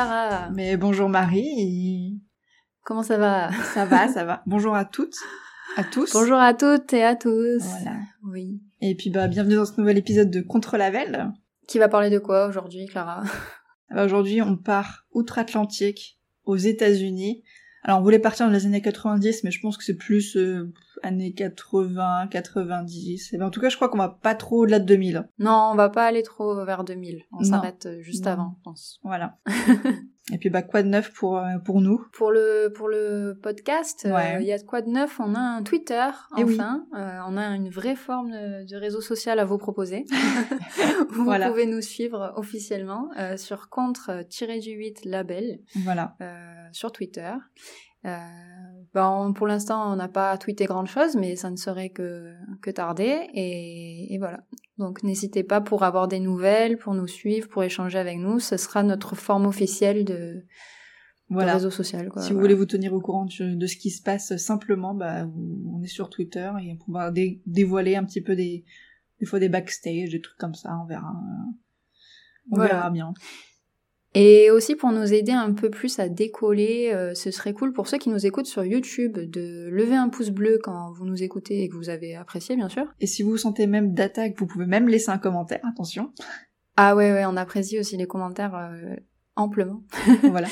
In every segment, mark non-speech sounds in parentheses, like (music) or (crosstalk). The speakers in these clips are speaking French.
Clara. Mais bonjour Marie. Comment ça va? Ça va, ça va. Bonjour à toutes, à tous. Bonjour à toutes et à tous. Voilà. Oui. Et puis bah bienvenue dans ce nouvel épisode de Contre la Velle. Qui va parler de quoi aujourd'hui, Clara? Bah, Aujourd'hui, on part outre-Atlantique, aux États-Unis. Alors, on voulait partir dans les années 90, mais je pense que c'est plus euh, années 80, 90. Et ben, en tout cas, je crois qu'on va pas trop au-delà de 2000. Non, on va pas aller trop vers 2000. On s'arrête euh, juste Non. avant, je pense. Voilà. (laughs) Et puis, bah, quoi de neuf pour, euh, pour nous? Pour le, pour le podcast, euh, Ouais. il y a de quoi de neuf On a un Twitter, Eh oui. enfin. Euh, on a une vraie forme de, de réseau social à vous proposer. (laughs) vous Voilà. pouvez nous suivre officiellement euh, sur contre-du-8 label. Voilà. sur Twitter. Euh, bon, pour l'instant, on n'a pas tweeté grand-chose, mais ça ne serait que, que tarder. Et, et voilà. Donc, n'hésitez pas pour avoir des nouvelles, pour nous suivre, pour échanger avec nous. Ce sera notre forme officielle de, Voilà. réseau social. Quoi. Si vous voulez vous tenir au courant de, de ce qui se passe simplement, bah, on est sur Twitter et on pourra dé- dévoiler un petit peu des, des fois des backstage, des trucs comme ça, on verra. On Voilà. verra bien. Et aussi pour nous aider un peu plus à décoller, euh, ce serait cool pour ceux qui nous écoutent sur YouTube de lever un pouce bleu quand vous nous écoutez et que vous avez apprécié, bien sûr. Et si vous vous sentez même d'attaque, vous pouvez même laisser un commentaire, attention. Ah ouais, ouais, on apprécie aussi les commentaires euh, amplement. (laughs) voilà.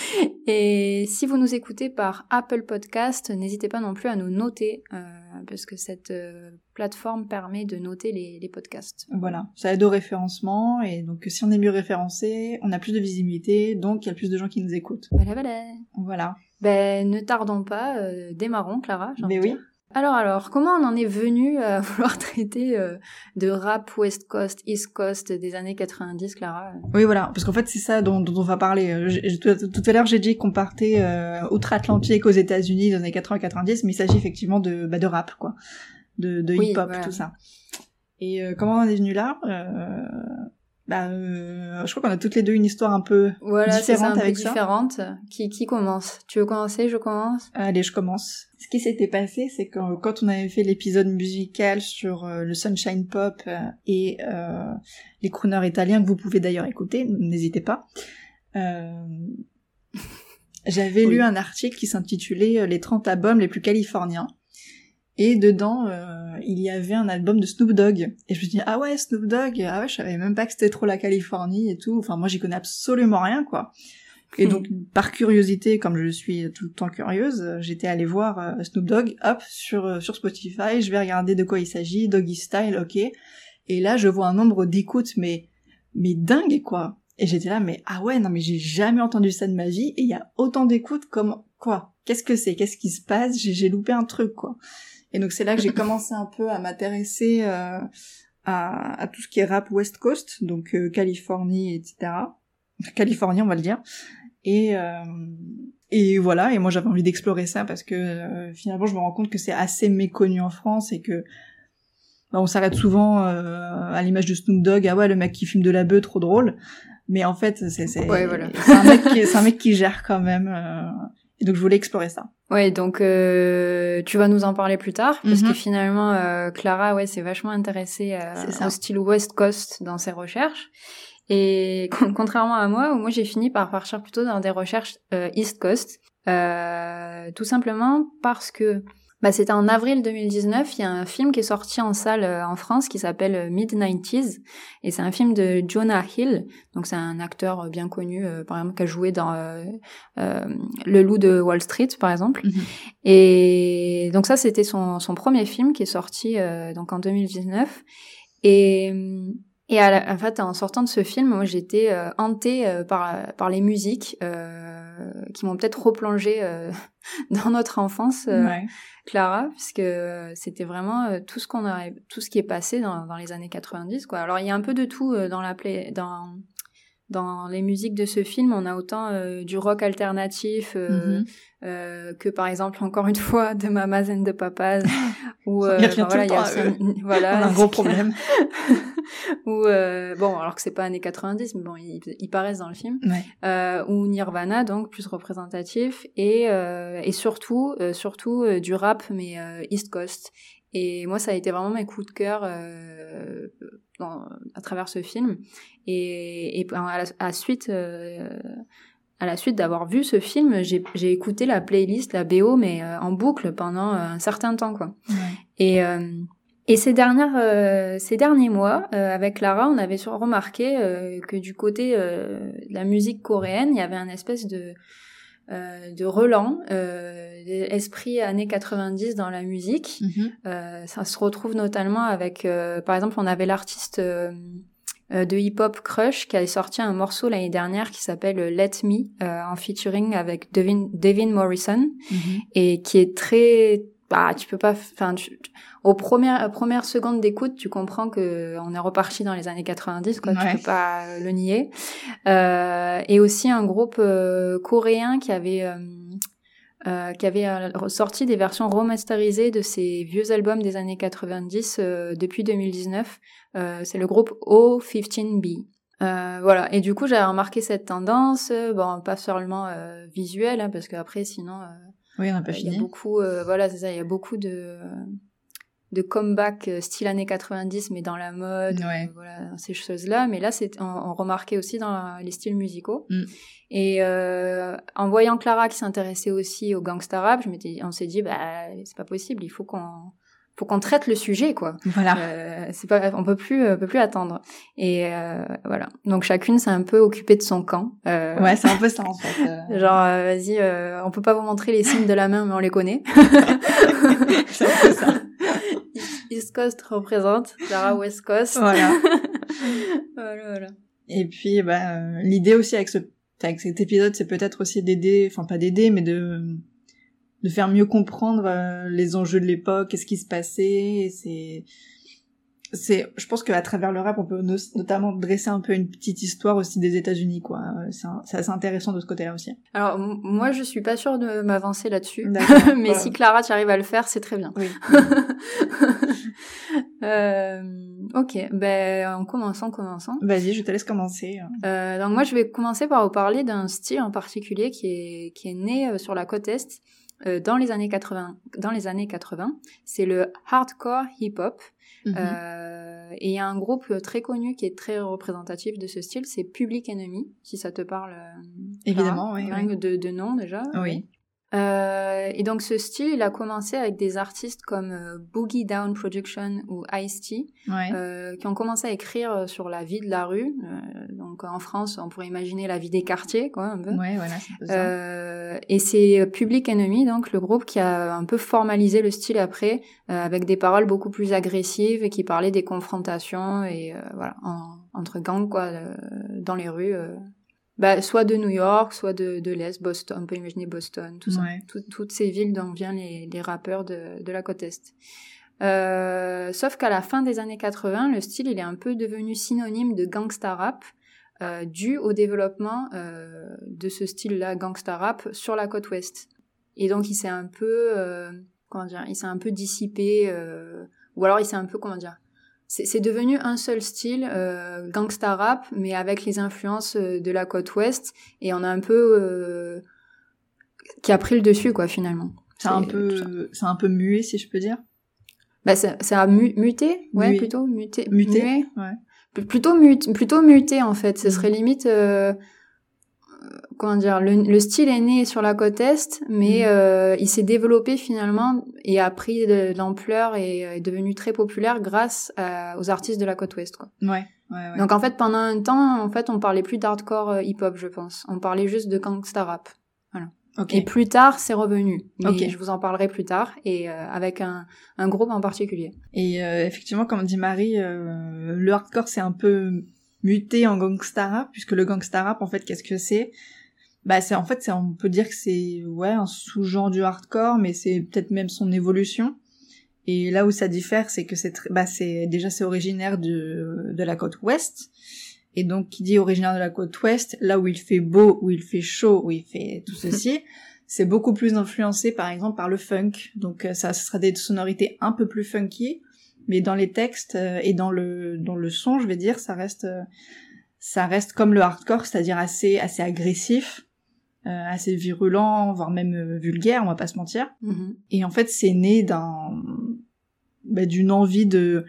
Et si vous nous écoutez par Apple Podcast, n'hésitez pas non plus à nous noter, euh, parce que cette euh, plateforme permet de noter les, les podcasts. Voilà. Ça aide au référencement et donc si on est mieux référencé, on a plus de visibilité, donc il y a plus de gens qui nous écoutent. Voilà, voilà. Voilà. Ben, ne tardons pas, euh, démarrons, Clara. Mais de oui. Alors, alors, comment on en est venu à vouloir (laughs) traiter euh, de rap West Coast, East Coast des années 90, Clara Oui, voilà, parce qu'en fait c'est ça dont, dont on va parler. Euh, j'ai- Tout, à l'heure j'ai dit qu'on partait euh, outre-Atlantique aux États-Unis dans les années 80-90, mais il s'agit effectivement de, bah, de rap, quoi, de, de Oui, hip-hop, voilà. tout ça. Et euh, comment on en est venu là? Euh, bah, euh, Je crois qu'on a toutes les deux une histoire un peu. Voilà, c'est ça, Différente un peu avec ça différente. Qui, qui commence? Tu veux commencer? Je commence? Allez, je commence. Ce qui s'était passé, c'est que quand on avait fait l'épisode musical sur euh, le Sunshine Pop euh, et euh, les crooners italiens, que vous pouvez d'ailleurs écouter, n'hésitez pas, euh, (laughs) j'avais Oui. lu un article qui s'intitulait euh, Les 30 albums les plus californiens. Et dedans, euh, il y avait un album de Snoop Dogg. Et je me suis dit, ah ouais, Snoop Dogg, ah ouais, je savais même pas que c'était trop la Californie et tout. Enfin, moi, j'y connais absolument rien, quoi. Et donc, par curiosité, comme je suis tout le temps curieuse, j'étais allée voir euh, Snoop Dogg, hop, sur, euh, sur Spotify, je vais regarder de quoi il s'agit, Doggy Style, ok. Et là, je vois un nombre d'écoutes, mais, mais dingue, quoi. Et j'étais là, mais ah ouais, non, mais j'ai jamais entendu ça de ma vie, et il y a autant d'écoutes comme, quoi? Qu'est-ce que c'est? Qu'est-ce qui se passe? J'ai j'ai loupé un truc, quoi. Et donc, c'est là que j'ai (laughs) commencé un peu à m'intéresser, euh, à, à tout ce qui est rap West Coast, donc euh, Californie, etc. Californie, on va le dire. Et, euh, et voilà, et moi j'avais envie d'explorer ça parce que euh, finalement je me rends compte que c'est assez méconnu en France et que bah, on s'arrête souvent euh, à l'image de Snoop Dogg, ah ouais le mec qui fume de la bœuf, trop drôle. Mais en fait c'est c'est Ouais, voilà. un mec qui c'est un mec qui gère quand même. Et donc je voulais explorer ça. Ouais, donc euh, tu vas nous en parler plus tard, parce Mhm. que finalement, euh, Clara, ouais, s'est vachement intéressée euh, au style West Coast dans ses recherches. Et (laughs) con- contrairement à moi, où moi j'ai fini par partir plutôt dans des recherches euh, East Coast, euh, tout simplement parce que bah, c'était en avril 2019, il y a un film qui est sorti en salle euh, en France qui s'appelle euh, Mid-90s, et c'est un film de Jonah Hill, donc c'est un acteur euh, bien connu, euh, par exemple, qui a joué dans euh, euh, Le Loup de Wall Street, par exemple. Mhm. Et donc ça, c'était son, son premier film qui est sorti euh, donc en 2019. Et, et à la- en fait, en sortant de ce film, moi, j'étais euh, hantée euh, par, par les musiques euh, qui m'ont peut-être replongé euh, (laughs) dans notre enfance, euh, ouais. Clara, puisque euh, c'était vraiment euh, tout ce qu'on a, tout ce qui est passé dans, dans les années 90, quoi. Alors il y a un peu de tout euh, dans la play, dans dans les musiques de ce film, on a autant euh, du rock alternatif euh, euh, que par exemple encore une fois de Mamas and de Papas (laughs) ou euh, enfin, le voilà, il y a un- voilà (laughs) On a un gros problème. (laughs) ou euh, bon alors que c'est pas années 90 mais bon ils, ils paraissent dans le film Ouais. euh, ou Nirvana donc plus représentatif et euh, et surtout euh, surtout euh, du rap mais euh, East Coast et moi ça a été vraiment mes coups de cœur euh, dans- à travers ce film et, et à la à suite euh, à la suite d'avoir vu ce film, j'ai écouté la playlist, la BO, mais en boucle pendant un certain temps, quoi. Et et ces dernières, ces derniers mois, avec Lara, on avait remarqué que du côté de la musique coréenne, il y avait un espèce de euh, de Roland, euh, esprit années 90 dans la musique. Mhm. Euh, ça se retrouve notamment avec, euh, par exemple, on avait l'artiste euh, de hip-hop Crush qui a sorti un morceau l'année dernière qui s'appelle Let Me en featuring avec Devin, Devin Morrison mhm. et qui est très bah tu peux pas enfin aux premières premières secondes d'écoute tu comprends que on est reparti dans les années 90 quoi tu peux pas le nier. Euh, et aussi un groupe euh, coréen qui avait euh, euh qui avait euh, sorti des versions remasterisées de ses vieux albums des années 90 depuis 2019 c'est le groupe O15B voilà. Et du coup j'ai remarqué cette tendance bon pas seulement visuelle hein, parce qu'après sinon oui, on n'a pas fini. Il y a beaucoup, euh, voilà, c'est ça, il y a beaucoup de, de comeback euh, style années 90, mais dans la mode, euh, voilà, ces choses-là. Mais là, c'est, on, remarquait aussi dans les styles musicaux. Mm. Et en voyant Clara qui s'intéressait aussi au gangsta rap, je m'étais, on s'est dit, bah, c'est pas possible, il faut qu'on faut qu'on traite le sujet quoi. Voilà. Euh, c'est pas on peut plus euh, peut plus attendre. Et euh, voilà. Donc chacune s'est un peu occupée de son camp. Euh, ouais, c'est un peu ça en fait. (laughs) Genre vas-y, on peut pas vous montrer les signes de la main mais on les connaît. (laughs) c'est un peu ça. (laughs) East Coast représente, Clara West Coast. Voilà. voilà, voilà. Et puis bah l'idée aussi avec ce avec cet épisode, c'est peut-être aussi d'aider, enfin pas d'aider, mais de de faire mieux comprendre euh, les enjeux de l'époque, qu'est-ce qui se passait. C'est, c'est, je pense qu'à travers le rap, on peut notamment dresser un peu une petite histoire aussi des États-Unis, quoi. C'est assez intéressant de ce côté-là aussi. Alors moi, je suis pas sûre de m'avancer là-dessus, (laughs) mais si Clara, tu arrives à le faire, c'est très bien. Oui. (laughs) euh, ok, ben en commençant, commençant. Vas-y, je te laisse commencer. Euh, donc moi, je vais commencer par vous parler d'un style en particulier qui est qui est né euh, sur la côte est euh, dans les années 80. Dans les années 80, c'est le hardcore hip-hop. Mhm. Euh, et il y a un groupe très connu qui est très représentatif de ce style, c'est Public Enemy, si ça te parle. Euh, Évidemment, oui, De, de nom déjà. Oui. Euh, et donc ce style, il a commencé avec des artistes comme euh, Boogie Down Production ou Ice-T, euh, qui ont commencé à écrire euh, sur la vie de la rue. Euh, donc en France, on pourrait imaginer la vie des quartiers, quoi, un peu. Ouais, voilà, et c'est Public Enemy, donc le groupe qui a un peu formalisé le style après, avec des paroles beaucoup plus agressives et qui parlaient des confrontations et voilà entre gangs, quoi, dans les rues bah, soit de New York, soit de, de l'Est, Boston, on peut imaginer Boston, tout ça. toutes ces villes dont viennent les, les rappeurs de, de la côte Est. Euh, sauf qu'à la fin des années 80, le style il est un peu devenu synonyme de gangsta rap, euh, dû au développement euh, de ce style-là, gangsta rap, sur la côte ouest. Et donc il s'est un peu, euh, comment dire, il s'est un peu dissipé, euh, ou alors il s'est un peu, comment dire, c'est devenu un seul style, euh, gangsta rap, mais avec les influences euh, de la côte ouest, et on a un peu euh, qui a pris le dessus quoi finalement. C'est un peu, c'est un peu muet si je peux dire. Bah ça, a muté, ouais plutôt muté, muté, ouais. Plutôt muté, plutôt muté en fait. Ce serait limite euh, comment dire, le, style est né sur la côte est, mais mm. euh, il s'est développé finalement et a pris de, l'ampleur et euh, est devenu très populaire grâce aux artistes de la côte ouest. Quoi. Ouais, ouais, Donc en fait, pendant un temps, en fait, on parlait plus d'hardcore euh, hip-hop, je pense. On parlait juste de gangsta rap. Voilà. Et plus tard, c'est revenu. Mais je vous en parlerai plus tard et avec un, un, groupe en particulier. Et effectivement, comme dit Marie, le hardcore c'est un peu muté en gangsta rap puisque le gangsta rap en fait qu'est-ce que c'est? Bah c'est en fait c'est on peut dire que c'est ouais un sous-genre du hardcore mais c'est peut-être même son évolution. Et là où ça diffère c'est que c'est bah c'est déjà c'est originaire de de la côte ouest. Et donc qui dit originaire de la côte ouest là où il fait beau où il fait chaud où il fait tout (laughs) ceci c'est beaucoup plus influencé par exemple par le funk. Donc euh, ça ce sera des sonorités un peu plus funky mais dans les textes euh, et dans le dans le son je vais dire ça reste euh, ça reste comme le hardcore c'est-à-dire assez assez agressif assez virulent, voire même euh, vulgaire, on va pas se mentir. Et en fait, c'est né d'un bah, d'une envie de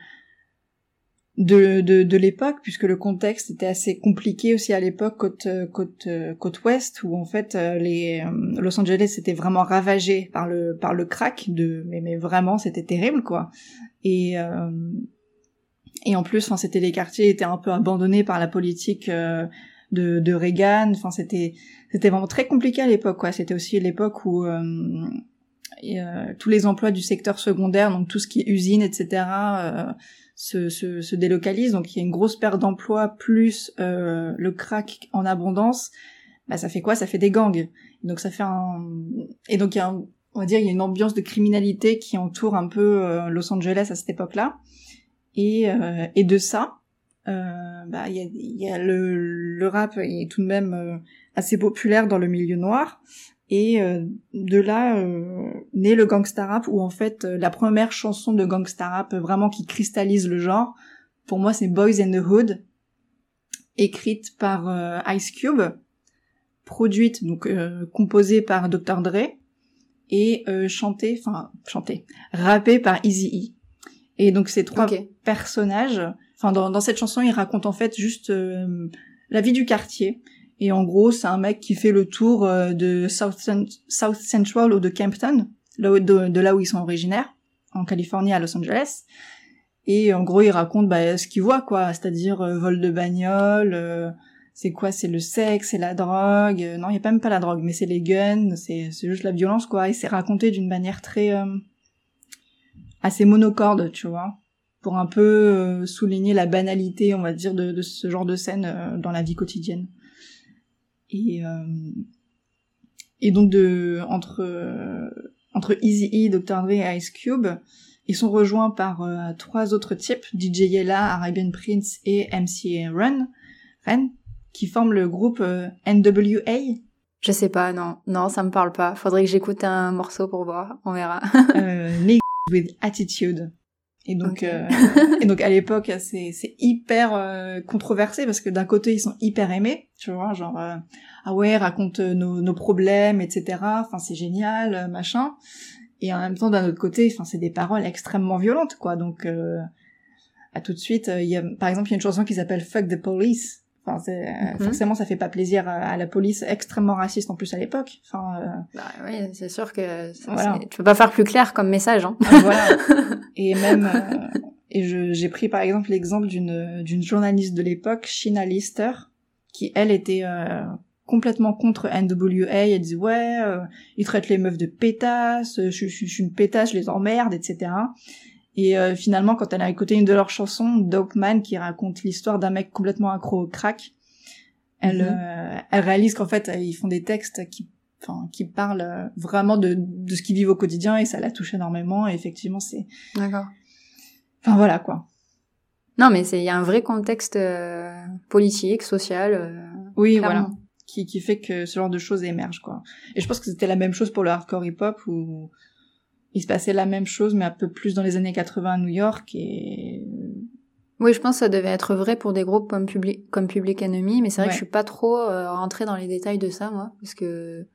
de, de, de l'époque, puisque le contexte était assez compliqué aussi à l'époque côte côte côte ouest, où en fait les Los Angeles était vraiment ravagé par le par le crack de mais mais vraiment c'était terrible quoi. Et et en plus, enfin c'était les quartiers étaient un peu abandonnés par la politique de, de Reagan. Enfin c'était c'était vraiment très compliqué à l'époque quoi. C'était aussi l'époque où et, euh, tous les emplois du secteur secondaire, donc tout ce qui est usine, etc., euh, se, se, se, délocalisent. Donc il y a une grosse perte d'emplois plus euh, le crack en abondance. Bah, ça fait quoi? Ça fait des gangs. Donc ça fait un et donc il y a on va dire il y a une ambiance de criminalité qui entoure un peu euh, Los Angeles à cette époque-là. Et, euh, et de ça, bah il y a, y a le, le rap est tout de même assez populaire dans le milieu noir. Et euh, de là euh, naît le gangsta rap, où en fait euh, la première chanson de gangsta rap vraiment qui cristallise le genre, pour moi c'est Boys in the Hood, écrite par Ice Cube, produite donc composée par Dr Dre et chantée, enfin chantée, rappée par Easy E. Et donc ces trois personnages, enfin dans, dans, cette chanson ils racontent en fait juste la vie du quartier et en gros, c'est un mec qui fait le tour euh, de South, Central ou de Campton, là de, là où ils sont originaires, en Californie, à Los Angeles. Et en gros, il raconte bah, ce qu'il voit, quoi, c'est-à-dire euh, vol de bagnole, euh, c'est quoi, c'est le sexe, c'est la drogue. non, il n'y a même pas la drogue, mais c'est les guns, c'est juste la violence, quoi. Et c'est raconté d'une manière très assez monocorde, tu vois, pour un peu souligner la banalité, on va dire, de, de ce genre de scène dans la vie quotidienne. Et, euh, et donc de entre euh, entre Easy E, Dr. Dre et Ice Cube, ils sont rejoints par euh, trois autres types, DJ Yella, Arabian Prince et MC Run, Ren, qui forment le groupe NWA. Je sais pas, non, non, ça me parle pas. Faudrait que j'écoute un morceau pour voir, on verra. euh, (laughs) with Attitude. Et donc, euh, (laughs) et donc à l'époque, c'est c'est hyper euh, controversé parce que d'un côté ils sont hyper aimés, tu vois, genre euh, ah ouais raconte nos, nos problèmes, etc. Enfin c'est génial, machin. Et en même temps d'un autre côté, enfin c'est des paroles extrêmement violentes, quoi. Donc à tout de suite, il y a par exemple il y a une chanson qui s'appelle Fuck the Police Enfin, mhm. forcément, ça fait pas plaisir à, la police, extrêmement raciste en plus à l'époque. Enfin, euh, bah, oui, c'est sûr que voilà. tu peux pas faire plus clair comme message. Hein. voilà. (laughs) Et même, euh, et j'ai pris par exemple l'exemple d'une d'une journaliste de l'époque, Shina Lister, qui elle était euh, complètement contre NWA. Elle dit ouais, ils traitent les meufs de pétasses, je, je, je suis une pétasse, je les emmerde, etc. Et euh, finalement, quand elle a écouté une de leurs chansons, Dope Man, qui raconte l'histoire d'un mec complètement accro au crack, elle, mhm. euh, elle réalise qu'en fait, ils font des textes qui, enfin, qui parlent euh, vraiment de, de ce qu'ils vivent au quotidien et ça la touche énormément. Et effectivement, c'est. D'accord. Enfin voilà quoi. Non, mais c'est il y a un vrai contexte politique, social. oui, voilà. Qui, qui fait que ce genre de choses émergent quoi. Et je pense que c'était la même chose pour le hardcore hip-hop où il se passait la même chose, mais un peu plus dans les années 80 à New York. Et oui, je pense que ça devait être vrai pour des groupes comme Public, comme Public Enemy, mais c'est vrai que je suis pas trop euh, rentrée dans les détails de ça, moi, parce que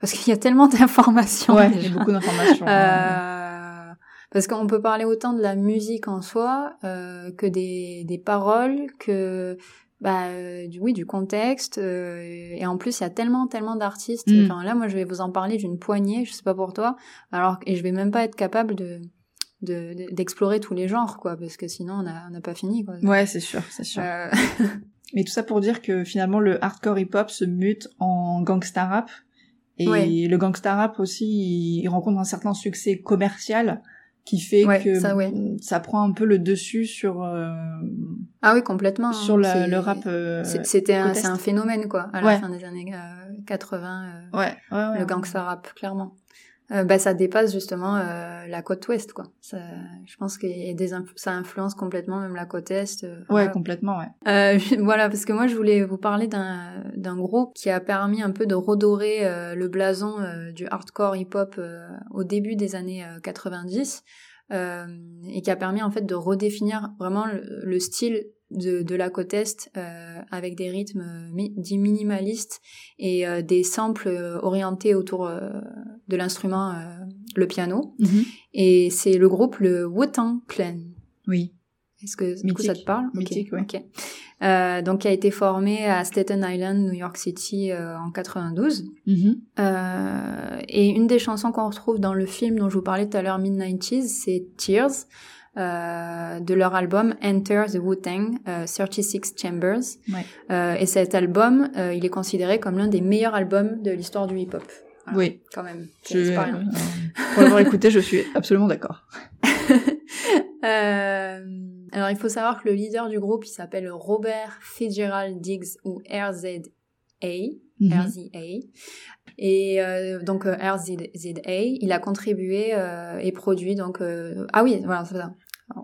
parce qu'il y a tellement d'informations. Ouais, il y a beaucoup d'informations. euh... Parce qu'on peut parler autant de la musique en soi euh, que des, des paroles, que bah euh, du oui du contexte euh, et en plus il y a tellement tellement d'artistes. Mm. enfin là moi je vais vous en parler d'une poignée je sais pas pour toi alors et je vais même pas être capable de d'explorer tous les genres quoi parce que sinon on n'a on a pas fini quoi. Ouais c'est sûr c'est sûr. Euh... (laughs) mais tout ça pour dire que finalement le hardcore hip hop se mute en gangsta rap. Et le gangsta rap aussi il rencontre un certain succès commercial qui fait que ça, ça, prend un peu le dessus sur euh, ah oui complètement sur le rap euh, c'était c'est un phénomène quoi à la fin des années 80 euh, ouais, ouais, le gangsta rap clairement euh, bah, ça dépasse justement euh, la côte ouest quoi. Ça, je pense que des ça influence complètement même la côte est. Euh, ouais, complètement, ouais. Euh, (laughs) voilà, parce que moi je voulais vous parler d'un d'un groupe qui a permis un peu de redorer euh, le blason du hardcore hip-hop au début des années 90 et qui a permis en fait de redéfinir vraiment le style de, de la côte est euh, avec des rythmes dits minimalistes et euh, des samples euh, orientés autour de l'instrument le piano. Mhm. Et c'est le groupe le Wu-Tang Clan. Oui. Est-ce que du coup, ça te parle? Mythique, ouais. Ok. Euh, donc, qui a été formé à Staten Island, New York City, euh, en 92. Mhm. Euh, et une des chansons qu'on retrouve dans le film dont je vous parlais tout à l'heure, Mid-90s, c'est Tears, euh, de leur album Enter the Wu-Tang, euh, 36 Chambers. Ouais. Euh, et cet album, euh, il est considéré comme l'un des meilleurs albums de l'histoire du hip-hop. Voilà, Oui. Quand même. Je, euh, pour l'avoir écouté, je suis absolument d'accord. (laughs) Euh, alors, il faut savoir que le leader du groupe, il s'appelle Robert Fitzgerald Diggs ou RZA. Mhm. RZA. Et euh, donc euh, RZA, il a contribué euh, et produit donc euh, ah oui voilà c'est ça.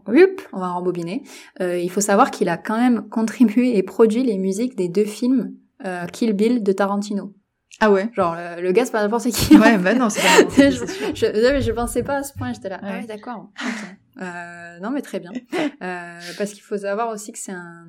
Hup, on va rembobiner. Euh, il faut savoir qu'il a quand même (laughs) contribué et produit les musiques des deux films euh, Kill Bill de Tarantino. Ah ouais. Genre le, le gars c'est pas n'importe qui. Ouais, bah non, c'est pas (laughs) je, je, non, mais je pensais pas à ce point, j'étais là. Ah Ouais. d'accord. Euh, non, mais très bien. (laughs) Euh, parce qu'il faut savoir aussi que c'est un,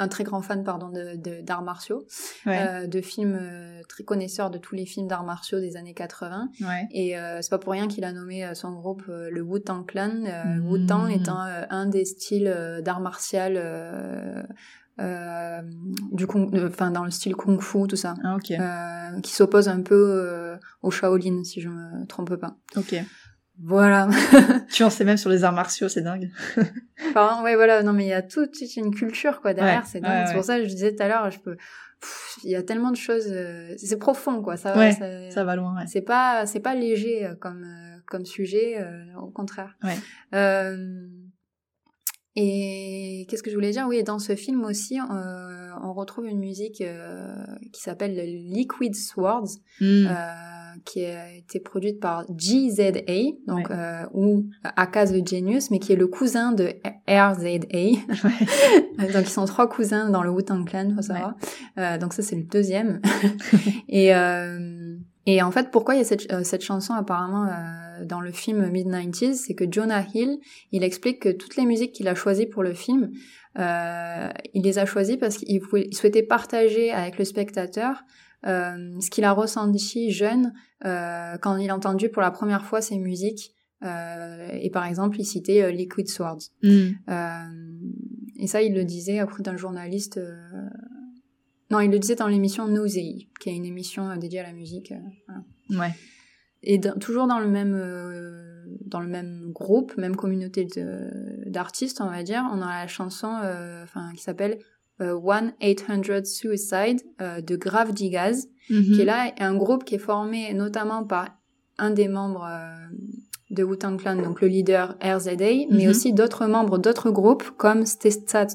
un très grand fan pardon, de, d'arts martiaux, Ouais. euh, de films euh, très connaisseur de tous les films d'arts martiaux des années 80. ouais. Et euh, c'est pas pour rien qu'il a nommé son groupe le Wu-Tang Clan. Euh, Mm. Wu-Tang étant un des styles d'art martial. euh, du kung- euh, enfin dans le style kung fu tout ça Ah, euh, qui s'oppose un peu au Shaolin si je me trompe pas Ok. Voilà (laughs) Tu en sais même sur les arts martiaux, c'est dingue. Pardon, ouais, voilà, non, mais il y a toute, une culture, quoi, derrière, Ouais, c'est dingue. ouais, C'est pour ça que je disais tout à l'heure, je peux, il y a tellement de choses, euh, c'est profond, quoi, ça, Ouais, ça- Ça va loin, ouais. c'est pas, c'est pas léger euh, comme, euh, comme sujet, euh, au contraire. Ouais. Euh, et qu'est-ce que je voulais dire? Oui, dans ce film aussi, euh, on retrouve une musique euh, qui s'appelle Liquid Swords, Mm. euh, qui a été produite par GZA, donc Ouais. euh, ou Aka the Genius, mais qui est le cousin de RZA. Ouais. (laughs) donc ils sont trois cousins dans le Wu-Tang Clan, faut savoir. Euh, donc ça c'est le deuxième. (laughs) et euh, et en fait, pourquoi il y a cette, cette chanson apparemment euh, dans le film Mid-90s, c'est que Jonah Hill, il explique que toutes les musiques qu'il a choisies pour le film, euh, il les a choisies parce qu'il souhaitait partager avec le spectateur euh, ce qu'il a ressenti jeune euh, quand il a entendu pour la première fois ces musiques. Et par exemple, il citait Liquid Swords. Mm. Et ça, il le disait auprès d'un journaliste. Non, il le disait dans l'émission Newsy, qui est une émission dédiée à la musique. voilà. Ouais. Et dans- toujours dans le même euh, dans le même groupe, même communauté d'artistes, on va dire, on a la chanson, euh, enfin, qui s'appelle euh, One 800 Suicide euh, de Grave Digaz, Mhm. qui est là un groupe qui est formé notamment par un des membres euh, de Wu-Tang Clan, donc le leader RZA, mais Mhm. aussi d'autres membres d'autres groupes comme Stesta,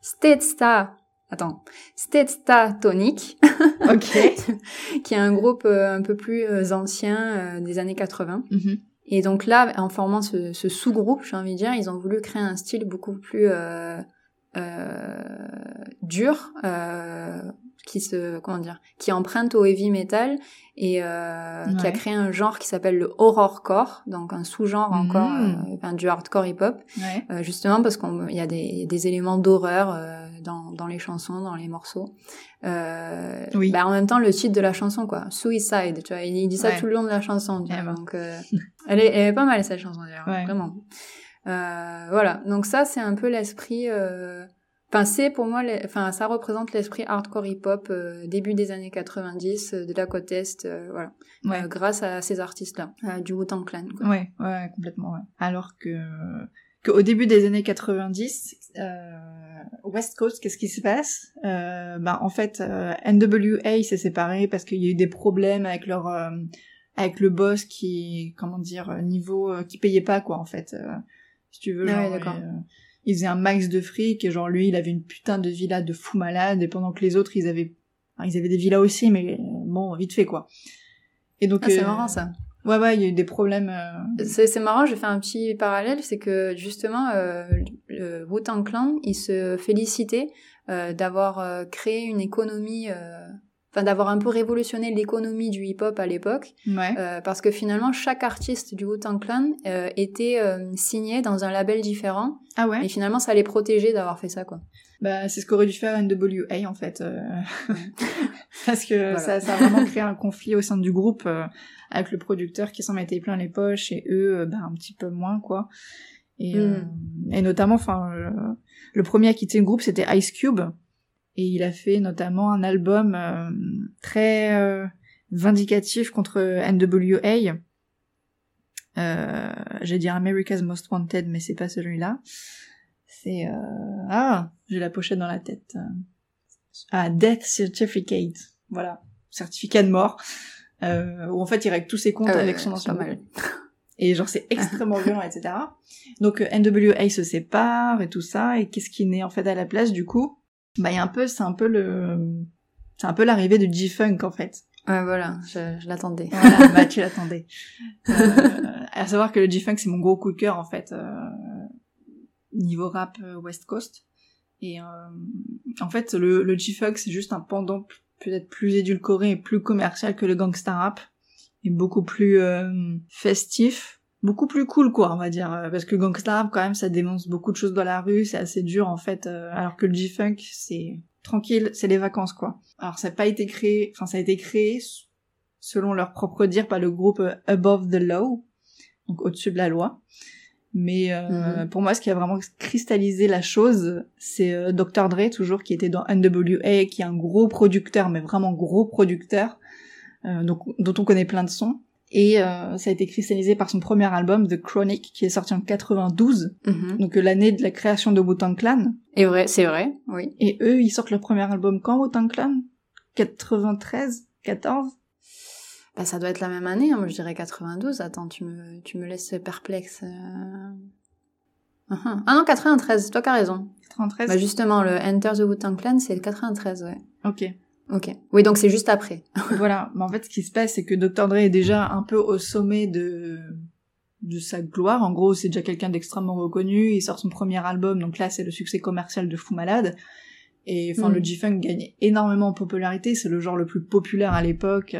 Stesta, attends, Stesta Tonic, (laughs) Ok. (laughs) qui est un groupe euh, un peu plus euh, ancien euh, des années 80. Mhm. Et donc là, en formant ce, ce sous-groupe, j'ai envie de dire, ils ont voulu créer un style beaucoup plus euh, euh, dur, euh, qui se, comment dire, qui emprunte au heavy metal et euh, qui a créé un genre qui s'appelle le horrorcore, donc un sous-genre encore, enfin, du hardcore hip-hop, Ouais. euh, justement parce qu'il y a des, des éléments d'horreur euh, dans, dans les chansons, dans les morceaux. Euh, Oui. bah, en même temps, le titre de la chanson, quoi, Suicide, tu vois, il, il dit ça Ouais. tout le long de la chanson, tu Eh vois, ben. donc euh, elle, est, elle est pas mal cette chanson d'ailleurs, Ouais. vraiment. Euh, voilà, donc ça c'est un peu l'esprit. euh, Enfin, c'est pour moi, enfin, ça représente l'esprit hardcore hip-hop euh, début des années 90 euh, de la côte est, euh, voilà, Ouais. Grâce à ces artistes-là, du Wu-Tang Clan. Quoi. Ouais, ouais, complètement, ouais. Alors que, qu'au début des années 90, euh, West Coast, qu'est-ce qui se passe? Euh, Ben en fait, euh, NWA s'est séparé parce qu'il y a eu des problèmes avec leur, euh, avec le boss qui, comment dire, niveau, euh, qui payait pas quoi en fait. euh, si tu veux, Ah ouais, genre, euh, il faisait un max de fric et genre lui, il avait une putain de villa de fou malade et pendant que les autres, ils avaient, ils avaient des villas aussi, mais bon, vite fait quoi. Et donc, Ah, c'est euh, marrant ça. Ouais, ouais, il y a eu des problèmes. euh, C'est marrant, je fais un petit parallèle, c'est que justement, euh, le Wu-Tang Clan, il se félicitait euh, d'avoir euh, créé une économie, euh, enfin d'avoir un peu révolutionné l'économie du hip-hop à l'époque, Ouais. euh, parce que finalement, chaque artiste du Wu-Tang Clan euh, était euh, signé dans un label différent, Ah ouais et finalement, ça les protégeait d'avoir fait ça, quoi. Bah, c'est ce qu'aurait dû faire NWA en fait. euh, (laughs) Parce que Voilà. ça, ça a vraiment créé un conflit au sein du groupe euh, avec le producteur qui s'en mettait plein les poches et eux, euh, bah, un petit peu moins quoi. Et, Mm. euh, et notamment, enfin, le premier à quitter le groupe, c'était Ice Cube. Et il a fait notamment un album euh, très euh, vindicatif contre NWA. Euh, J'ai dit America's Most Wanted, mais c'est pas celui-là. C'est euh, ah, j'ai la pochette dans la tête. Ah, Death Certificate. Voilà, certificat de mort. Euh, où en fait il règle tous ses comptes Ah avec son ancien. Et genre c'est (laughs) extrêmement violent, etc. Donc euh, NWA se sépare et tout ça. Et qu'est-ce qui naît en fait à la place du coup? Bah il y a un peu, c'est un peu le, c'est un peu l'arrivée de G-Funk en fait. Ouais, voilà, je, je l'attendais. Voilà, bah tu l'attendais. (laughs) Euh, à savoir que le G-Funk c'est mon gros coup de cœur en fait euh, niveau rap euh, West Coast. Et euh, en fait le, le G-Funk c'est juste un pendant peut-être plus édulcoré et plus commercial que le gangsta rap et beaucoup plus euh, festif, beaucoup plus cool quoi on va dire euh, parce que gangsta rap quand même ça dénonce beaucoup de choses dans la rue, c'est assez dur en fait euh, alors que le G-Funk c'est tranquille, c'est les vacances quoi. Alors ça n'a pas été créé, enfin ça a été créé selon leur propre dire par le groupe euh, Above the Law, donc au-dessus de la loi. Mais euh, Mhm. pour moi, ce qui a vraiment cristallisé la chose, c'est euh, Dr. Dre, toujours, qui était dans NWA, qui est un gros producteur, mais vraiment gros producteur, euh, donc, dont on connaît plein de sons. Et euh, ça a été cristallisé par son premier album, The Chronic, qui est sorti en 92, Mhm. donc euh, l'année de la création de Wu-Tang Clan. Et vrai, c'est vrai, oui. Et eux, ils sortent leur premier album quand, Wu-Tang Clan? 93 14 Bah, ça doit être la même année, hein, moi je dirais 92. Attends, tu me, tu me laisses perplexe. euh. Mhm. Ah non, 93, toi qui as raison. 93 Bah justement, le Enter the Wu-Tang Clan, c'est le 93, ouais. Ok. Ok. Oui, donc c'est juste après. (laughs) voilà. Mais en fait, ce qui se passe, c'est que Dr. Dre est déjà un peu au sommet de de sa gloire. En gros, c'est déjà quelqu'un d'extrêmement reconnu. Il sort son premier album, donc là, c'est le succès commercial de Fou Malade. Et enfin, Mm. le G-Funk gagne énormément en popularité. C'est le genre le plus populaire à l'époque.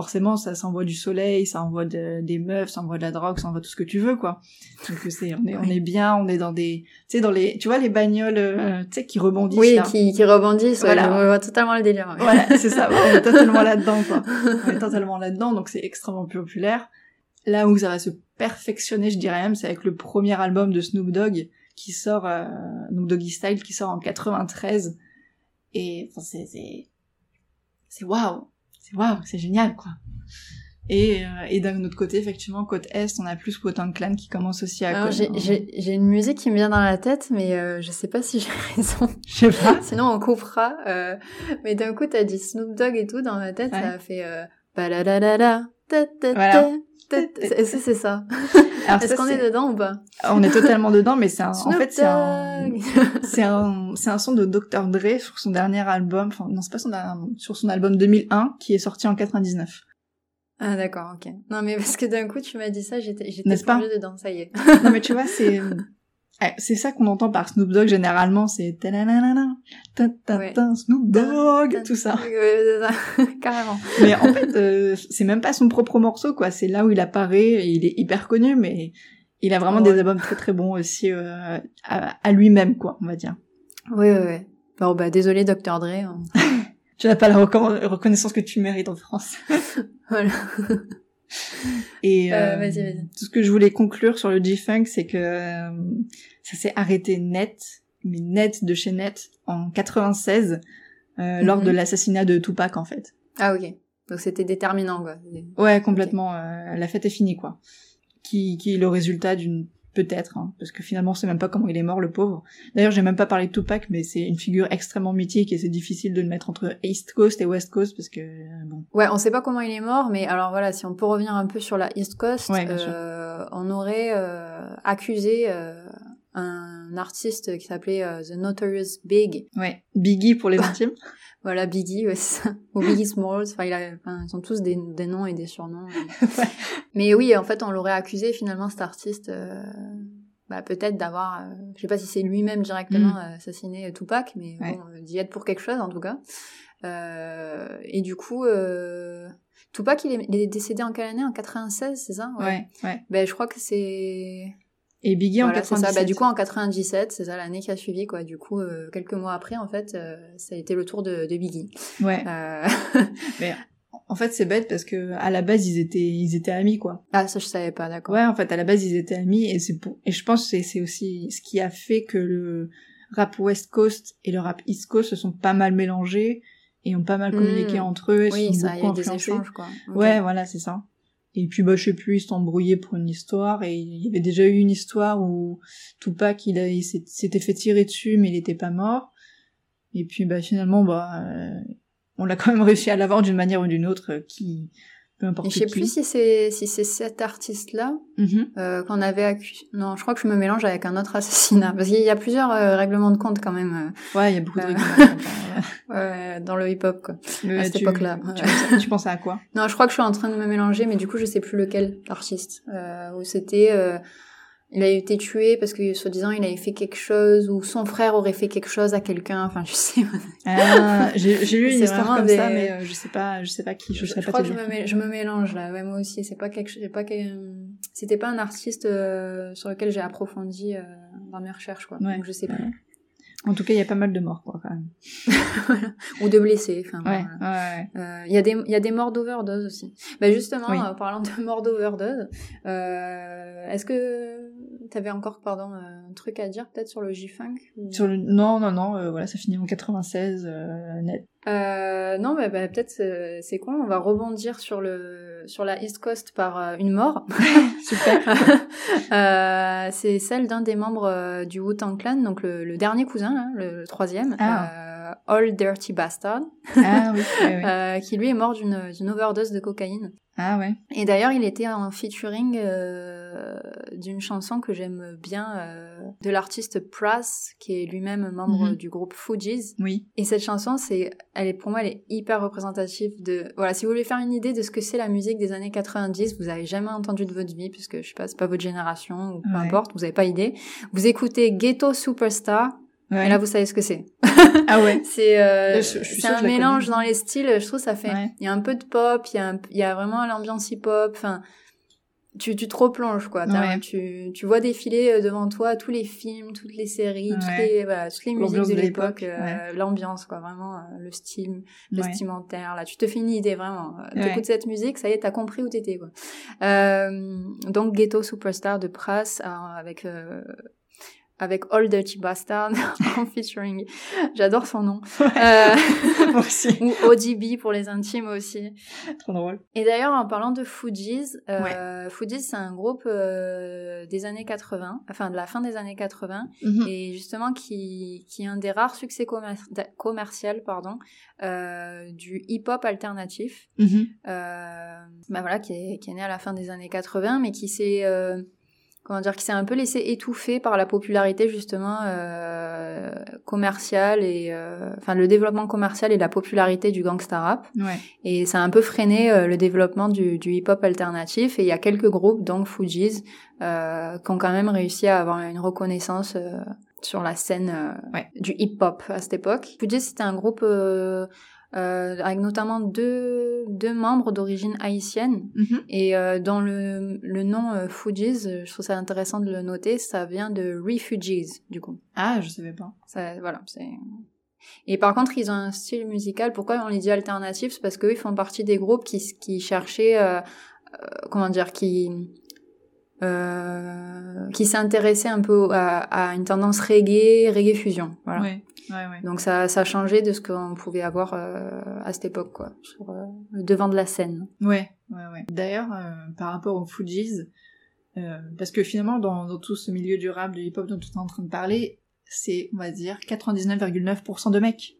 Euh, forcément, ça s'envoie du soleil, ça envoie de- des meufs, ça envoie de la drogue, ça envoie tout ce que tu veux, quoi. Donc c'est, on est, on est bien, on est dans des, tu sais, dans les, tu vois, les bagnoles, euh, tu sais, qui rebondissent. Oui, là. qui, qui rebondissent, ouais, Voilà. je vois totalement le délire. ouais. Voilà, c'est ça, on est totalement (laughs) là-dedans, quoi. On est totalement là-dedans, donc c'est extrêmement populaire. Là où ça va se perfectionner, je dirais même, c'est avec le premier album de Snoop Dogg qui sort, euh, donc Doggy Style, qui sort en 93. Et enfin, c'est c'est c'est waouh, c'est waouh, c'est génial, quoi. Et, euh, et d'un autre côté, effectivement, côte est, on a plus Wu-Tang Clan qui commence aussi à. Alors, conna- j'ai- une musique qui me vient dans la tête, mais euh, je sais pas si j'ai (laughs) raison. Je sais pas. (laughs) Sinon, on coupera. euh, mais d'un coup, t'as dit Snoop Dogg et tout dans ma tête, Ouais. ça a fait euh, Voilà. Est-ce que c'est ça? (laughs) Est-ce ça, qu'on est dedans ou pas? On est totalement dedans, mais c'est un, en fait, c'est un, (laughs) c'est un, c'est un son de Dr. Dre sur son dernier album, enfin, non, c'est pas son dernier, sur son album 2001, qui est sorti en 99. Ah d'accord, ok. Non mais parce que d'un coup tu m'as dit ça, j'étais j'étais N'est-ce pas? plongée dedans, ça y est. non, mais tu vois, c'est, (laughs) c'est ça qu'on entend par Snoop Dogg généralement, c'est ta-ta-ta, Snoop Dogg, tout ça. Ouais. (laughs) Carrément. Mais en fait, euh, c'est même pas son propre morceau, quoi. C'est là où il apparaît, et il est hyper connu, mais il a vraiment Ouais. des albums très très bons aussi euh, à, à lui-même, quoi, on va dire. Oui, oui, oui. Bon bah désolé Dr Dre. hein. (laughs) Tu n'as pas la recommen- reconnaissance que tu mérites en France. (laughs) Voilà. (laughs) Et Euh, euh, tout ce que je voulais conclure sur le G-Funk, c'est que euh, ça s'est arrêté net, mais net de chez net, en 96, euh, lors Mhm. de l'assassinat de Tupac, en fait. Ah ok. Donc c'était déterminant quoi. Ouais, complètement. euh, la fête est finie, quoi. Qui, qui est le résultat d'une peut-être, hein, parce que finalement, on sait même pas comment il est mort, le pauvre. D'ailleurs, j'ai même pas parlé de Tupac, mais c'est une figure extrêmement mythique et c'est difficile de le mettre entre East Coast et West Coast parce que euh, bon. Ouais, on sait pas comment il est mort, mais alors voilà, si on peut revenir un peu sur la East Coast, Ouais, euh, on aurait euh, accusé euh, un artiste qui s'appelait euh, The Notorious Big, Ouais, Biggie pour les intimes. (laughs) voilà Biggie, ouais, ça. ou Biggie Smalls, enfin, il a, enfin, ils ont tous des, des noms et des surnoms. (laughs) Ouais. Mais oui, en fait, on l'aurait accusé finalement cet artiste, euh, bah, peut-être d'avoir, euh, je sais pas si c'est lui-même directement euh, assassiné Tupac, mais Mm. Ouais. bon, d'y être pour quelque chose en tout cas. Euh, et du coup, euh, Tupac, il est, il est décédé en quelle année? En 96, c'est ça? Ouais, ouais. Ben, je crois que c'est. Et Biggie en Voilà, c'est 97. ça. Bah, du coup, en 97, c'est ça l'année qui a suivi, quoi. Du coup, euh, quelques mois après, en fait, euh, ça a été le tour de, de Biggie. Ouais. Euh, (laughs) Mais En fait, c'est bête parce que à la base, ils étaient, ils étaient amis, quoi. Ah, ça, je savais pas, d'accord. Ouais, en fait, à la base, ils étaient amis et c'est pour, et je pense que c'est aussi ce qui a fait que le rap West Coast et le rap East Coast se sont pas mal mélangés et ont pas mal communiqué Mm. entre eux. Et Oui, sont ça, a des échanges, quoi. Ouais, voilà, c'est ça. Et puis, bah, je sais plus, ils s'étaient embrouillés pour une histoire, et il y avait déjà eu une histoire où Tupac, il, s'était fait tirer dessus, mais il était pas mort. Et puis, bah, finalement, bah, euh, on l'a quand même réussi à l'avoir d'une manière ou d'une autre, euh, qui, peu importe je sais qui. plus si c'est si c'est cet artiste-là Mhm. euh, qu'on avait accusé. Non, je crois que je me mélange avec un autre assassinat parce qu'il y a plusieurs euh, règlements de compte quand même Ouais, il y a beaucoup de Euh. règlements. euh, (laughs) euh, dans le hip-hop quoi. Le- à cette époque-là, Tu, tu pensais à quoi? Non, je crois que je suis en train de me mélanger, mais du coup je sais plus lequel artiste. Euh, où c'était, euh, il a été tué parce que soi-disant il avait fait quelque chose ou son frère aurait fait quelque chose à quelqu'un. Enfin, je sais. ah, J'ai lu (laughs) une histoire comme des- ça, mais euh, je sais pas, je sais pas qui, je, Je, sais je pas crois que je me, mé- je me mélange là. Ouais, moi aussi. C'est pas quelque, c'est pas c'était pas un artiste euh, sur lequel j'ai approfondi euh, dans mes recherches quoi. Ouais. Donc je sais pas. Ouais. En tout cas, il y a pas mal de morts, quoi, quand même. (laughs) Ou de blessés. Enfin. Ouais, voilà. ouais, ouais. Euh, Il y a des il y a des morts d'overdose aussi. Bah justement, Oui. euh, parlant de (laughs) morts d'overdose, euh, est-ce que t'avais encore pardon un truc à dire peut-être sur le G-funk ou- Sur le... Non, non, non, euh, voilà, ça finit en 96, euh, net. Euh, non, bah, bah, peut-être c'est con. On va rebondir sur le sur la East Coast par euh, une mort. (laughs) Super. (laughs) Euh, c'est celle d'un des membres euh, du Wu-Tang Clan, donc le, le dernier cousin, là, le, le troisième, euh, All Dirty Bastard, ah oui, ouais. (laughs) euh, qui lui est mort d'une overdose de cocaïne. Ah ouais. Et d'ailleurs, il était en featuring euh, d'une chanson que j'aime bien euh, de l'artiste Pras, qui est lui-même membre Mhm. du groupe Fugees. Oui. Et cette chanson, c'est, elle est pour moi, elle est hyper représentative de. Voilà, si vous voulez faire une idée de ce que c'est la musique des années 90, vous avez jamais entendu de votre vie, puisque je sais pas, c'est pas votre génération ou peu Ouais. importe, vous avez pas idée. Vous écoutez Ghetto Superstar, Ouais. et là vous savez ce que c'est. (laughs) Ah ouais. (laughs) C'est euh, c'est un mélange dans les styles. Je trouve ça fait. Ouais. Il y a un peu de pop, il y a un- il y a vraiment l'ambiance hip hop. Enfin, tu tu te replonges quoi. Ouais. Tu tu vois défiler euh, devant toi tous les films, toutes les séries, toutes les voilà, toutes les musiques de l'époque, euh, l'ambiance quoi, vraiment euh, le style Ouais. vestimentaire. Là, tu te fais une idée vraiment. T'écoutes cette musique, ça y est, t'as compris où t'étais quoi. Euh, donc Ghetto Superstar de Pras euh, avec euh, avec All Dirty Bastard (laughs) en featuring. J'adore son nom. Euh, (laughs) Moi aussi. ou ODB pour les intimes aussi. Trop drôle. Et d'ailleurs, en parlant de Fugees, euh, Fugees, c'est un groupe euh, des années 80, enfin de la fin des années 80, Mhm. et justement qui, qui est un des rares succès commer commercial pardon, euh, du hip-hop alternatif. Bah voilà, qui est, qui est né à la fin des années 80, mais qui s'est comment dire, qui s'est un peu laissé étouffer par la popularité justement euh, commerciale et euh, enfin le développement commercial et la popularité du gangsta rap. Ouais. Et ça a un peu freiné euh, le développement du, du hip-hop alternatif. Et il y a quelques groupes, donc Fugees, euh, qui ont quand même réussi à avoir une reconnaissance euh, sur la scène euh, Ouais. du hip-hop à cette époque. Fugees, c'était un groupe euh, avec notamment deux, deux membres d'origine haïtienne. Mhm. Et euh, dans le, le nom euh, Fugees, euh, je trouve ça intéressant de le noter, ça vient de Refugees, du coup. Ah, je savais pas. Ça, voilà, c'est. Et par contre, ils ont un style musical. Pourquoi on les dit alternatif C'est parce qu'eux, ils font partie des groupes qui, qui cherchaient, euh, euh, comment dire, qui, euh, qui s'intéressaient un peu à, à une tendance reggae, reggae fusion. Voilà. Ouais. Ouais, ouais. Donc ça, ça a changé de ce qu'on pouvait avoir euh, à cette époque, quoi, sur euh, le devant de la scène. Ouais, ouais, ouais. D'ailleurs, euh, par rapport aux Fugees, euh, parce que finalement, dans, dans tout ce milieu du rap, du hip-hop dont tu es en train de parler, c'est, on va dire, 99,9% de mecs.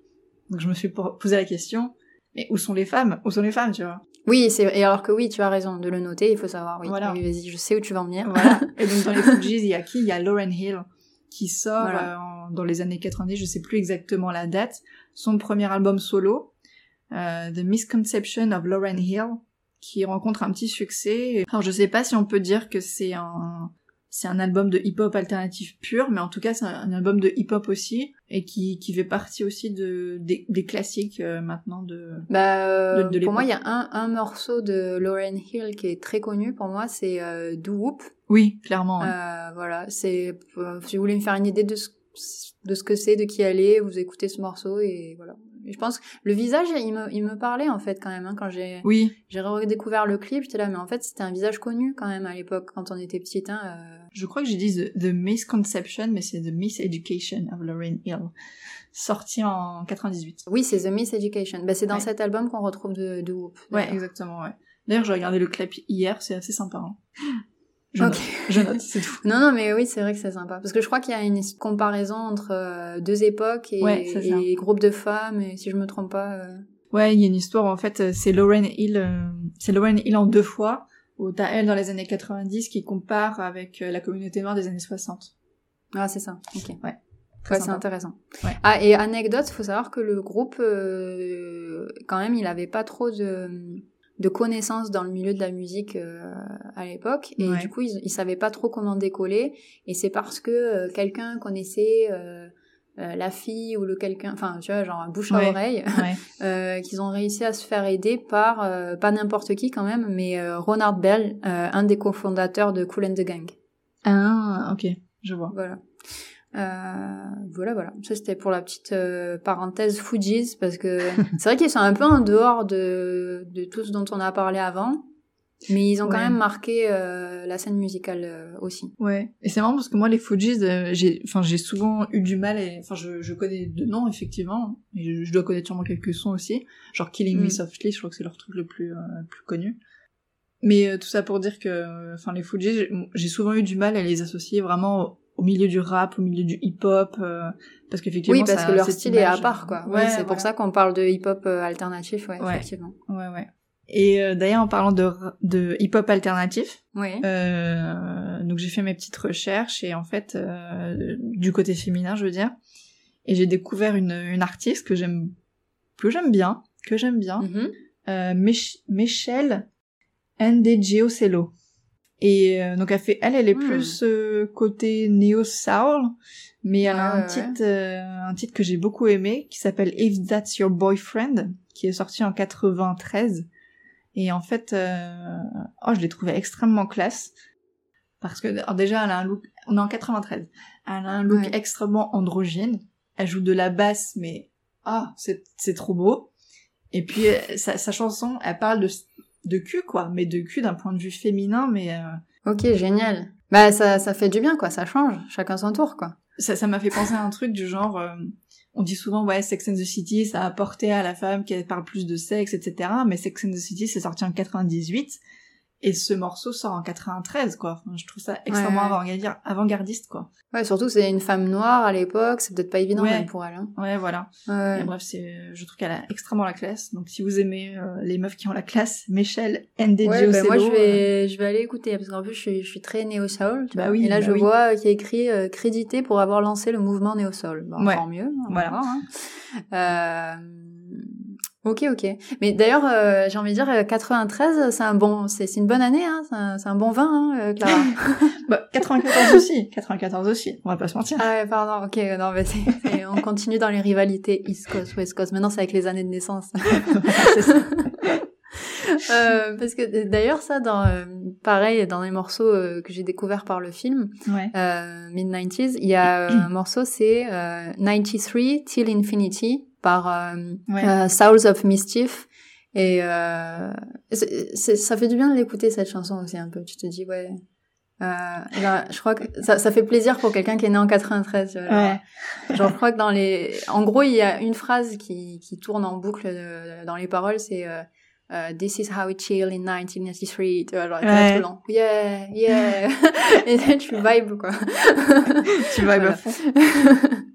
Donc je me suis po- posé la question, mais où sont les femmes? Où sont les femmes, tu vois? Oui, c'est et alors que oui, tu as raison de le noter. Il faut savoir. Oui, Voilà. Oui, vas-y, je sais où tu vas en venir. Voilà. (laughs) Et donc dans les Fugees, il y a qui? Il y a Lauren Hill, qui sort Voilà. euh, en- dans les années 90, je sais plus exactement la date, son premier album solo, euh, The Misconception of Lauren Hill, qui rencontre un petit succès. Alors je sais pas si on peut dire que c'est un c'est un album de hip-hop alternatif pur, mais en tout cas c'est un, album de hip-hop aussi et qui, qui fait partie aussi de des, des classiques euh, maintenant de Bah, euh, De- de pour moi, il y a un, un morceau de Lauren Hill qui est très connu pour moi, c'est euh, Do Whoop. oui clairement ouais. Euh, voilà, c'est euh, si vous voulez me faire une idée de ce, de ce que c'est, de qui elle est, vous écoutez ce morceau et voilà. je pense que le visage, il me, il me parlait en fait quand même. Hein, quand j'ai Oui, j'ai redécouvert le clip, j'étais là, mais en fait, c'était un visage connu quand même à l'époque, quand on était petite. Hein, euh. je crois que j'ai dit The, The Misconception, mais c'est The Miseducation of Lorraine Hill, sorti en 98. Oui, c'est The Miss Education. Bah, c'est dans Ouais. cet album qu'on retrouve de, de Whoop. Ouais, exactement, ouais. D'ailleurs, j'ai regardé le clip hier, c'est assez sympa. Hein. Je Ok. note, je note, c'est tout. (laughs) Non, non, mais oui, c'est vrai que c'est sympa. Parce que je crois qu'il y a une comparaison entre euh, deux époques et, Ouais, et groupes de femmes, et si je me trompe pas. euh, Ouais, il y a une histoire, en fait, euh, c'est Lauren Hill, euh, c'est Lauren Hill en deux fois, où t'as elle dans les années 90 qui compare avec la communauté noire des années 60. Ah, c'est ça. Ok. Très Ouais, c'est intéressant. Ouais. Ah, et anecdote, faut savoir que le groupe, euh, quand même, il avait pas trop de, de connaissances dans le milieu de la musique euh, à l'époque. Et Ouais. du coup, ils, ils savaient pas trop comment décoller. Et c'est parce que euh, quelqu'un connaissait euh, euh, la fille ou le quelqu'un, enfin, tu vois, genre bouche à Ouais. oreille, (laughs) Ouais. euh, qu'ils ont réussi à se faire aider par, euh, pas n'importe qui quand même, mais euh, Ronald Bell, euh, un des cofondateurs de Cool and the Gang. ah, ok, je vois. Voilà. Euh, voilà, voilà. Ça, c'était pour la petite euh, parenthèse Fujis, parce que (laughs) c'est vrai qu'ils sont un peu en dehors de, de tout ce dont on a parlé avant, mais ils ont quand Ouais. même marqué euh, la scène musicale euh, aussi. Ouais. Et c'est marrant parce que moi, les Fujis, euh, j'ai, enfin, j'ai souvent eu du mal enfin, je, je connais de noms, effectivement. Et je, je dois connaître sûrement quelques sons aussi. Genre Killing Me Mm. Softly, je crois que c'est leur truc le plus, plus connu. Mais tout ça pour dire que, enfin, les Fujis, j'ai souvent eu du mal à les associer vraiment au, milieu du rap, au milieu du hip-hop, euh, parce qu'effectivement, Oui, parce ça que leur style est à part, quoi. Ouais, Oui, c'est pour ça qu'on parle de hip-hop euh, alternatif, ouais, Ouais. effectivement. Ouais, ouais. Et euh, d'ailleurs, en parlant de, hip-hop alternatif, Oui. Euh, donc j'ai fait mes petites recherches et en fait du côté féminin je veux dire et j'ai découvert une, une artiste que j'aime que j'aime bien que j'aime bien Mhm. euh, Mich- Michelle Ndegeocello et euh, donc elle fait elle elle est Hmm. plus euh, côté neo soul mais elle a un titre euh, un titre que j'ai beaucoup aimé qui s'appelle If That's Your Boyfriend qui est sorti en 93 et en fait euh, oh je l'ai trouvé extrêmement classe parce que alors déjà elle a un look on est en 93 elle a un look Ouais. extrêmement androgyne. Elle joue de la basse mais ah c'est c'est trop beau. Et puis euh, sa, sa chanson elle parle de de cul quoi mais de cul d'un point de vue féminin mais euh, Ok, génial. Bah, ça, ça fait du bien, quoi. Ça change. Chacun son tour, quoi. ça ça m'a fait penser à un truc du genre euh, on dit souvent ouais Sex and the City ça a apporté à la femme qu'elle parle plus de sexe etc mais Sex and the City c'est sorti en 98 et ce morceau sort en 93 quoi Enfin, je trouve ça extrêmement Ouais. avant-gardiste quoi Ouais, surtout, c'est une femme noire à l'époque. C'est peut-être pas évident, Ouais. même pour elle. Hein. ouais voilà Ouais. Et bref c'est je trouve qu'elle a extrêmement la classe donc si vous aimez euh, les meufs qui ont la classe Michelle ND Ouais, bah, moi je euh, vais, je vais aller écouter parce qu'en plus je suis, je suis très néo soul. tu Bah vois. oui, Et là bah je oui. vois qu'il y a écrit euh, crédité pour avoir lancé le mouvement néo soul. Bah. Encore mieux. va Voilà. voir, hein. Euh, Ok, ok. Mais d'ailleurs, euh, j'ai envie de dire, euh, 93, c'est un bon, c'est une bonne année, hein. C'est un, bon vin, hein, euh, Clara. (laughs) bah, 94 aussi 94 aussi on va pas se mentir ah ouais, pardon. Ok, non, mais c'est- on continue dans les rivalités East Coast, West Coast. Maintenant, c'est avec les années de naissance. (laughs) Ça. Euh, parce que d'ailleurs, ça, dans, euh, pareil, dans les morceaux euh, que j'ai découverts par le film, ouais euh, mid-90s, il y a euh, un morceau, c'est euh, 93 Till Infinity par euh, Ouais. euh, Souls of Mischief. Et euh, c'est- c'est- ça fait du bien de l'écouter, cette chanson aussi, un peu. Tu te dis, ouais. Euh, là, je crois que ça, ça fait plaisir pour quelqu'un qui est né en 93. tu vois, genre. ouais Genre, je crois que dans les, en gros, il y a une phrase qui, qui tourne en boucle euh, dans les paroles, c'est euh, This is how it chill in 1993. Tu vois, genre, Ouais. tout le long. Yeah, yeah. (laughs) Et tu vibes, quoi. tu à fond (laughs)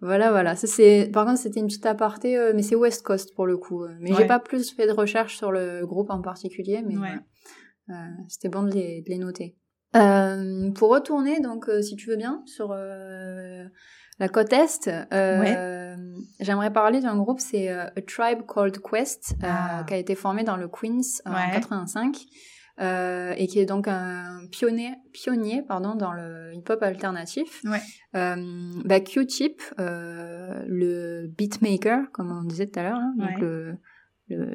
voilà, voilà. Ça, c'est, par contre, c'était une petite aparté, euh, mais c'est West Coast pour le coup. euh. Mais Ouais. j'ai pas plus fait de recherche sur le groupe en particulier, mais Ouais. Euh, c'était bon de les, de les noter. Euh, pour retourner, donc, si tu veux bien, sur la côte Est, j'aimerais parler d'un groupe, c'est A Tribe Called Quest, Ah. qui a été formé dans le Queens en Ouais. 85. Euh, et qui est donc un pionnier, pionnier pardon, dans le hip-hop alternatif. Ouais. Euh, bah, Q-Tip, euh, le beatmaker, comme on disait tout à l'heure, hein, donc Ouais. le, le,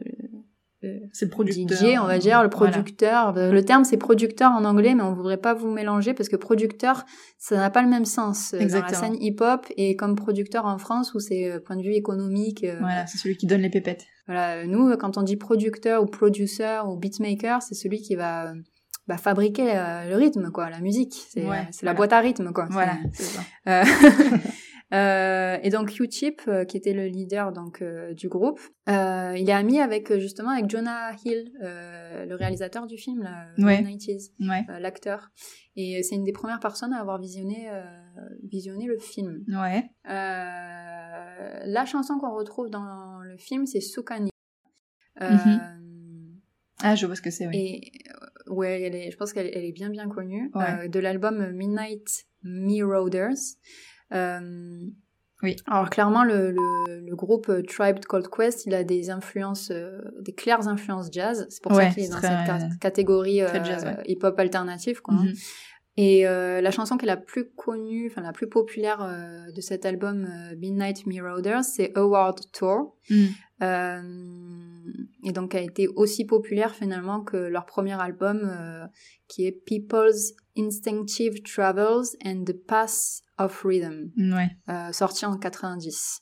c'est le producteur. DJ, on va dire, le producteur. Le terme, c'est producteur en anglais, mais on voudrait pas vous mélanger parce que producteur, ça n'a pas le même sens Exactement. dans la scène hip-hop et comme producteur en France où c'est point de vue économique. Voilà, c'est celui qui donne les pépettes. Voilà, nous, quand on dit producteur ou producer ou beatmaker, c'est celui qui va bah, fabriquer euh, le rythme, quoi, la musique. C'est ouais, la boîte à rythme, quoi. Voilà, c'est ça. Euh, (laughs) euh, et donc Q-Tip, euh, qui était le leader donc euh, du groupe, il est ami avec justement avec Jonah Hill, le réalisateur du film, là, ouais. 90s, l'acteur. Et c'est une des premières personnes à avoir visionné visionné le film. Ouais. la chanson qu'on retrouve dans le film, c'est Sukani. Mm Ah, je vois ce que c'est, oui. Et ouais, elle est, je pense qu'elle est bien bien connue. Ouais. de l'album Midnight Marauders. Euh, oui. Alors clairement, le, le, le, groupe euh, Tribe Called Quest, il a des influences, euh, des claires influences jazz. C'est pour ouais, ça qu'il est dans cette catégorie ouais. hip-hop alternatif. Quoi, mm -hmm. Et euh, la chanson qui est la plus connue, enfin la plus populaire euh, de cet album euh, Midnight Marauders, c'est Award Tour. Mm. et donc a été aussi populaire finalement que leur premier album qui est People's Instinctive Travels and the Path of Rhythm, ouais. sorti en 90.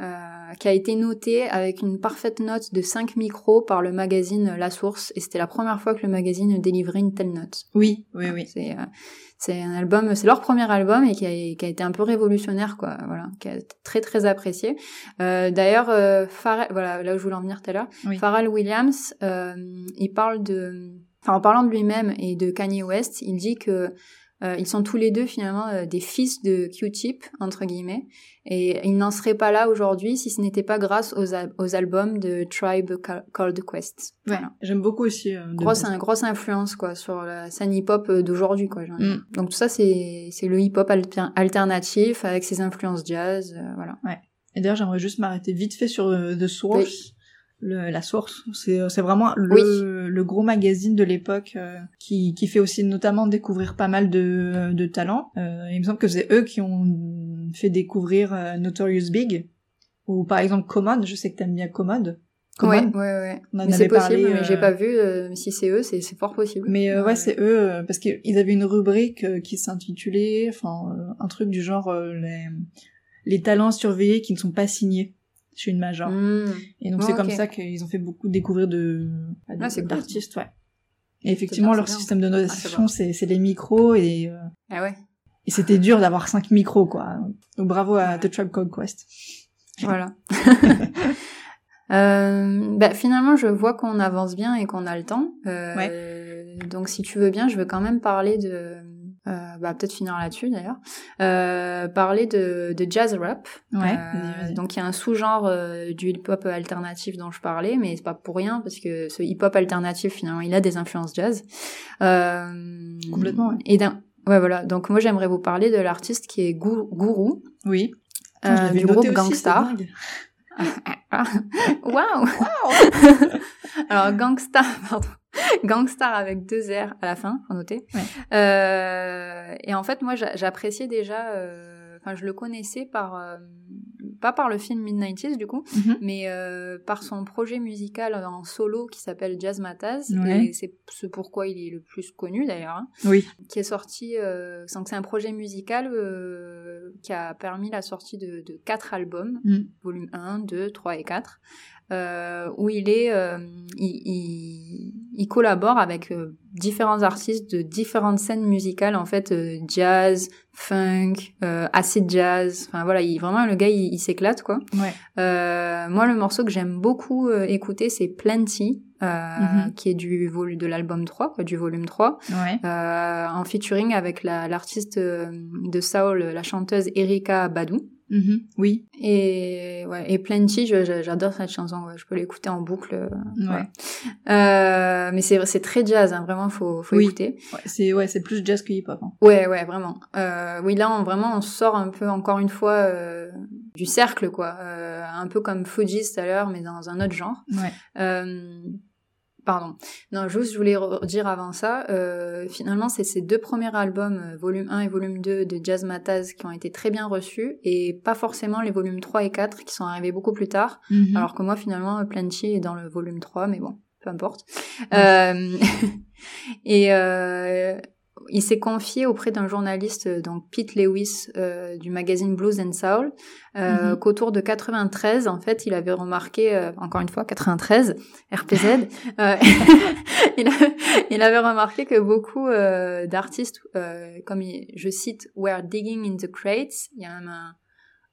Euh, qui a été noté avec une parfaite note de 5 micros par le magazine La Source et c'était la première fois que le magazine délivrait une telle note. Oui, oui, oui. C'est euh, c'est un album, c'est leur premier album et qui a, qui a, été un peu révolutionnaire quoi, voilà, qui a été très très apprécié. Euh, D'ailleurs, euh, Pharrell, voilà, là où je voulais en venir tout à l'heure, oui. Pharrell Williams, euh, il parle de, enfin en parlant de lui-même et de Kanye West, il dit que euh, ils sont tous les deux finalement euh, des fils de Q-Tip entre guillemets, et ils n'en seraient pas là aujourd'hui si ce n'était pas grâce aux, aux, albums de Tribe Called Quest. Ouais, voilà. j'aime beaucoup aussi. Euh, grosse, un, grosse influence quoi sur la scène hip-hop d'aujourd'hui quoi. Mm. Donc tout ça c'est c'est le hip-hop alter alternatif avec ses influences jazz, euh, voilà. Ouais. Et d'ailleurs j'aimerais juste m'arrêter vite fait sur euh, The Source. Oui le, la source. C'est c'est vraiment le, oui. le gros magazine de l'époque euh, qui qui fait aussi notamment découvrir pas mal de de talents. Euh, il me semble que c'est eux qui ont fait découvrir euh, Notorious Big ou par exemple Commode. Je sais que t'aimes bien Commode. Commode. Ouais, ouais, ouais. mais c'est possible, mais j'ai pas vu. si c'est eux, c'est c'est fort possible. Mais ouais, ouais c'est eux parce qu'ils avaient une rubrique qui s'intitulait, enfin un truc du genre les les talents surveillés qui ne sont pas signés chez une major. Mmh. Et donc oh, c'est okay. comme ça qu'ils ont fait beaucoup découvrir de ah, d'artistes, ouais. Et effectivement, leur bien. système de notation, ah, c'est les micros et euh, ah ouais. Et c'était dur d'avoir cinq micros, quoi. Donc bravo à The Tribe Called Quest. Voilà. (laughs) euh, bah, finalement, je vois qu'on avance bien et qu'on a le temps. Euh, ouais. Donc si tu veux bien, je veux quand même parler de euh, bah, peut-être finir là-dessus d'ailleurs, euh, parler de, de, jazz rap. Ouais, euh, donc il y a un sous-genre euh, du hip-hop alternatif dont je parlais, mais c'est pas pour rien parce que ce hip-hop alternatif finalement il a des influences jazz. Euh, Complètement. Ouais. Et d'un ouais voilà. Donc moi j'aimerais vous parler de l'artiste qui est Guru. Oui. Euh, du groupe Gangstar. (laughs) Waouh! Wow. Alors Gangstar, pardon. Gangstar avec deux R à la fin, faut noter. Ouais. Euh, et en fait, moi, j'appréciais déjà. Euh, enfin, je le connaissais par euh, pas par le film Mid-90s du coup, mm -hmm. mais euh, par son projet musical en solo qui s'appelle Jazz Mataz. Ouais. Et c'est ce pourquoi il est le plus connu d'ailleurs. Hein, oui. Qui est sorti. Euh, c'est un projet musical qui a permis la sortie de, de quatre albums, mm. volume 1, 2, 3 et 4 euh, où il est, euh, il, il, il, collabore avec euh, différents artistes de différentes scènes musicales, en fait, euh, jazz, funk, euh, acid jazz. Enfin voilà, il, vraiment le gars, il, il s'éclate quoi. Ouais. moi, le morceau que j'aime beaucoup écouter, c'est Plenty. Mm -hmm. qui est du volume de l'album 3 quoi, du volume 3 ouais. en featuring avec l'artiste la, de Saul la chanteuse Erika Badou Mm -hmm. Oui. Et ouais, et Plenty, j'adore cette chanson. Ouais, je peux l'écouter en boucle. Ouais. Euh, mais c'est c'est très jazz, hein, vraiment. Faut faut oui. écouter. C'est ouais, c'est plus jazz que hip hop. Hein. Ouais, ouais, vraiment. Euh, oui, là, on, vraiment, on sort un peu encore une fois euh, du cercle, quoi. Euh, un peu comme Fugees tout à l'heure, mais dans un autre genre. Ouais. Pardon. Non, juste, je voulais dire avant ça, euh, finalement, c'est ces deux premiers albums, euh, volume 1 et volume 2 de Jazz Mataz, qui ont été très bien reçus, et pas forcément les volumes 3 et 4 qui sont arrivés beaucoup plus tard. Mm -hmm. Alors que moi, finalement, Plenty est dans le volume 3, mais bon, peu importe. Euh, (laughs) et euh, il s'est confié auprès d'un journaliste, euh, donc Pete Lewis euh, du magazine Blues and Soul, euh, Mhm. qu'autour de 93, en fait, il avait remarqué, euh, encore une fois, 93, RPZ, (laughs) il, a- il avait remarqué que beaucoup d'artistes, comme il- je cite, were digging in the crates. Il y a même un,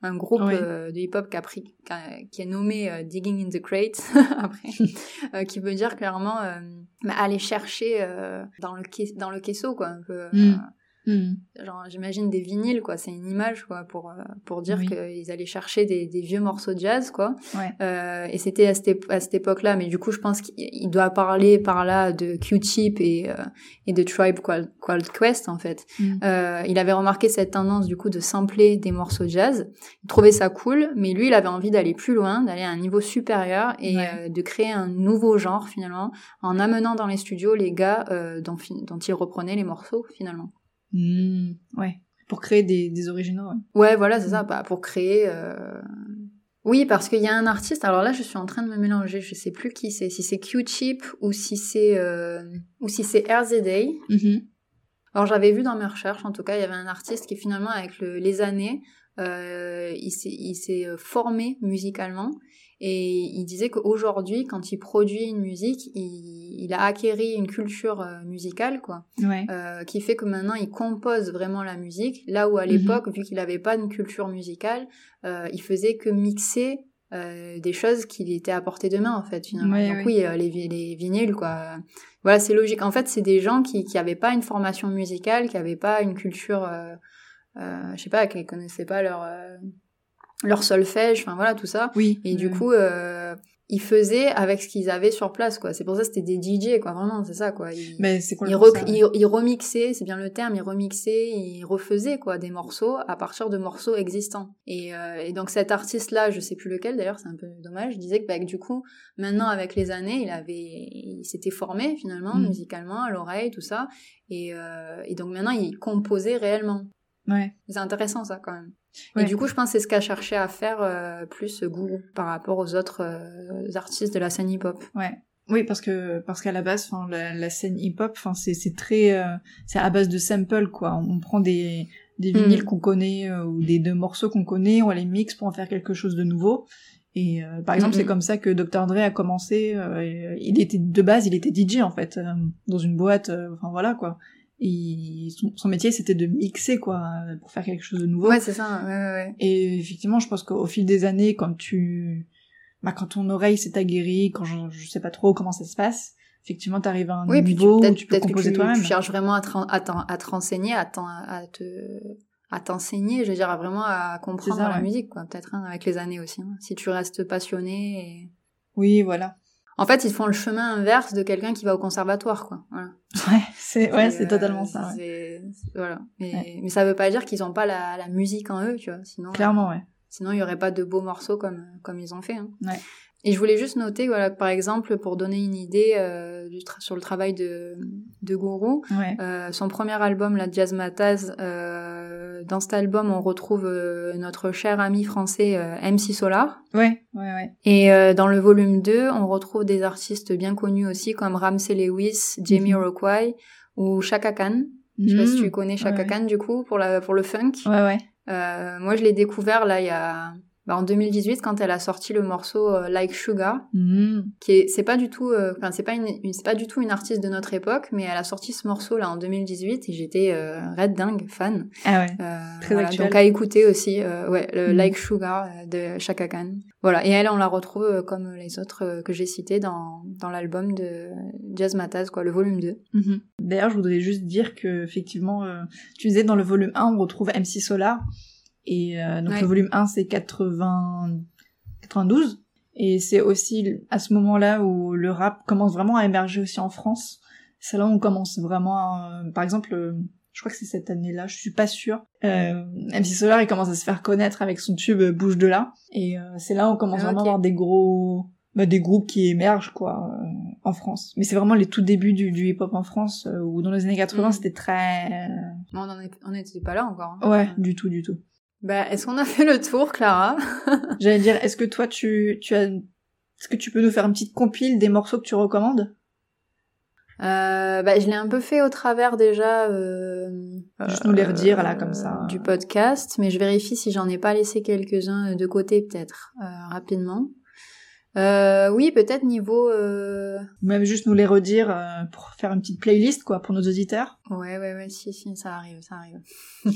un groupe Oui. euh, de hip-hop qui a pris, qui, a- qui nommé euh, Digging in the Crates (laughs) après, (laughs) euh, qui veut dire clairement euh, bah, aller chercher euh, dans le dans le caisseau quoi, un peu. Mm. Hmm. genre j'imagine des vinyles quoi, c'est une image quoi pour euh, pour dire Oui. qu'ils allaient chercher des, des vieux morceaux de jazz quoi. Ouais. Euh, et c'était à cette, à cette époque-là, mais du coup, je pense qu'il il doit parler par là de Q-Tip et, euh, et de Tribe Called, Quest, en fait. Mm. Euh, il avait remarqué cette tendance, du coup, de sampler des morceaux de jazz. Il trouvait ça cool, mais lui, il avait envie d'aller plus loin, d'aller à un niveau supérieur et Ouais. euh, de créer un nouveau genre, finalement, en amenant dans les studios les gars euh, dont, dont il reprenait les morceaux, finalement. Hmm. Ouais. Pour créer des, des originaux. ouais. Ouais, voilà, c'est Mm. ça, bah, pour créer. euh, Oui, parce qu'il y a un artiste. Alors là, je suis en train de me mélanger. Je sais plus qui c'est. Si c'est Q-Chip ou si c'est euh, ou si c'est RZA. Mhm. Alors j'avais vu dans mes recherches, en tout cas, il y avait un artiste qui finalement, avec le- les années, euh, il s'est euh, formé musicalement. Et il disait qu'aujourd'hui, quand il produit une musique, il, il a acquéri une culture euh, musicale, quoi Ouais. euh, qui fait que maintenant il compose vraiment la musique, là où à Mhm. l'époque, vu qu'il n'avait pas une culture musicale, euh, il faisait que mixer euh, des choses qui étaient à portée de main en fait finalement. Ouais, Donc oui, euh, les, les vinyles quoi. Voilà, c'est logique. En fait, c'est des gens qui qui avaient pas une formation musicale, qui avaient pas une culture, euh, je sais pas, qui connaissaient pas leur euh, leur solfège, enfin voilà tout ça. Oui. Et du coup, euh, ils faisaient avec ce qu'ils avaient sur place quoi. C'est pour ça que c'était des DJ quoi, vraiment, c'est ça quoi. Ils- Mais c'est il, complètement rec- ça, ouais. il- il remixait, c'est bien le terme, il remixait, il refaisait quoi des morceaux à partir de morceaux existants. Et, euh, et donc cet artiste-là, je sais plus lequel d'ailleurs, c'est un peu dommage, disait que, bah, que du coup, maintenant avec les années, il avait, il s'était formé finalement Mm. musicalement à l'oreille, tout ça, et, euh, et donc maintenant il composait réellement. Ouais. C'est intéressant ça quand même. Ouais. Et du coup, je pense que c'est ce qu'a cherché à faire euh, plus Gourou par rapport aux autres euh, artistes de la scène hip-hop. Ouais. Oui, parce que parce qu'à la base, enfin, la, la scène hip-hop, enfin, c'est c'est très, euh, c'est à base de samples quoi. On prend des des vinyles Mm. qu'on connaît ou des deux morceaux qu'on connaît, on les mixe pour en faire quelque chose de nouveau. Et par exemple, Mm, c'est mm. comme ça que Dr Dre a commencé. et, il était de base, il était DJ en fait, dans une boîte. Enfin voilà quoi. Et son, son métier, c'était de mixer quoi, pour faire quelque chose de nouveau. Ouais, c'est ça. Ouais, ouais, ouais. Et effectivement, je pense qu'au fil des années, quand tu, bah, quand ton oreille s'est aguerrie, quand je, je sais pas trop comment ça se passe, effectivement, t'arrives à un Oui, puis tu- niveau où peut-être tu peux composer toi-même. tu cherches vraiment à te, à t'en- à te renseigner, à, te à t'enseigner, je veux dire, à vraiment à comprendre ça, la ouais. musique, quoi, peut-être hein, avec les années aussi. hein. Si tu restes passionné. Et... Oui, voilà. En fait, ils font le chemin inverse de quelqu'un qui va au conservatoire, quoi. Voilà. Ouais, c'est, ouais, c'est euh, totalement ça. ouais. Voilà. Mais, Ouais. mais ça veut pas dire qu'ils ont pas la, la musique en eux, tu vois. Sinon, Clairement, ouais. Sinon, il y aurait pas de beaux morceaux comme comme ils ont fait. Hein. Ouais. Et je voulais juste noter, voilà, par exemple, pour donner une idée euh, du sur le travail de de Gourou, Ouais. euh, son premier album, La Jazz Mataz, euh, dans cet album, on retrouve euh, notre cher ami français euh, MC Solar. Ouais, ouais, ouais. Et euh, dans le volume 2, on retrouve des artistes bien connus aussi, comme Ramsey Lewis, Jamie Mhm. Rockway ou Chaka Khan. Je sais pas si Mhm. tu connais Chaka ouais. Khan, du coup, pour, la, pour le funk. Ouais, ouais. Euh, moi, je l'ai découvert là il y a bah, en 2018 quand elle a sorti le morceau euh, Like Sugar, Mhm. qui est c'est pas du tout, euh, enfin c'est pas une, une- c'est pas du tout une artiste de notre époque, mais elle a sorti ce morceau là en 2018 et j'étais euh, red dingue fan. Ah ouais. Euh, Très voilà, donc à écouter aussi, euh, ouais, le Mm. Like Sugar de Chaka Khan. Voilà, et elle on la retrouve comme les autres que j'ai cités dans dans l'album de Jazz Mataz quoi, le volume 2. Mhm. D'ailleurs, je voudrais juste dire que effectivement, tu disais dans le volume 1, on retrouve MC Solar. Et euh, donc Ouais. le volume 1, c'est 80... 92. Et c'est aussi à ce moment-là où le rap commence vraiment à émerger aussi en France. C'est là où on commence vraiment à... Par exemple, euh, je crois que c'est cette année-là, je suis pas sûre. Euh, MC Solar, il commence à se faire connaître avec son tube euh, Bouge de là. Et euh, c'est là où on commence Ah, vraiment ok. à avoir des gros... bah, des groupes qui émergent, quoi, euh, en France. Mais c'est vraiment les tout débuts du, du hip-hop en France, euh, où dans les années 80, Mhm. c'était très... On n'était pas là encore. hein. Ouais, du tout, du tout. Bah, est-ce qu'on a fait le tour, Clara? (laughs) J'allais dire, est-ce que toi, tu, tu as Est-ce que tu peux nous faire une petite compile des morceaux que tu recommandes? Euh, bah, je l'ai un peu fait au travers déjà. Euh, Juste nous les redire là comme ça. Du podcast, mais je vérifie si j'en ai pas laissé quelques-uns de côté peut-être rapidement. oui, peut-être niveau. Même juste nous les redire pour faire une petite playlist quoi pour nos auditeurs. Ouais, ouais, ouais, si, si, ça arrive, ça arrive. (laughs)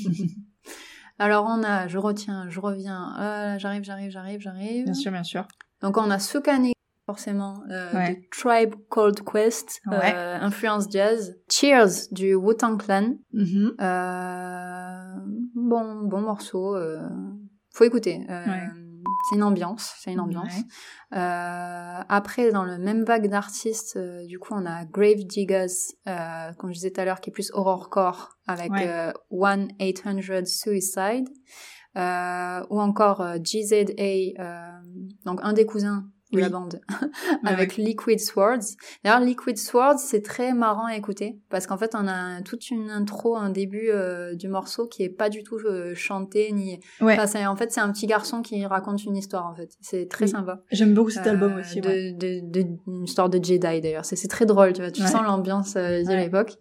Alors on a, je retiens, je reviens, euh, j'arrive, j'arrive, j'arrive, j'arrive. Bien sûr, bien sûr. Donc on a Sukani, forcément, euh, de Tribe Called Quest, euh, influence jazz. Cheers du Wu-Tang Clan. Euh, bon, bon morceau. Euh, faut écouter. Euh, c'est une ambiance, c'est une ambiance. Euh, après, dans le même vague d'artistes, euh, du coup, on a Grave Diggers, euh, comme je disais tout à l'heure, qui est plus horrorcore avec ouais. 1-800 Suicide, ou encore GZA, donc un des cousins de la bande (laughs) avec Liquid Swords. D'ailleurs, Liquid Swords, c'est très marrant à écouter parce qu'en fait, on a toute une intro, un début euh, du morceau qui est pas du tout euh, chanté ni. Ouais. Enfin, en fait, c'est un petit garçon qui raconte une histoire. En fait, c'est très sympa. J'aime beaucoup cet album aussi. De, de, de, une histoire de Jedi d'ailleurs. C'est très drôle. Tu vois, tu sens l'ambiance de l'époque.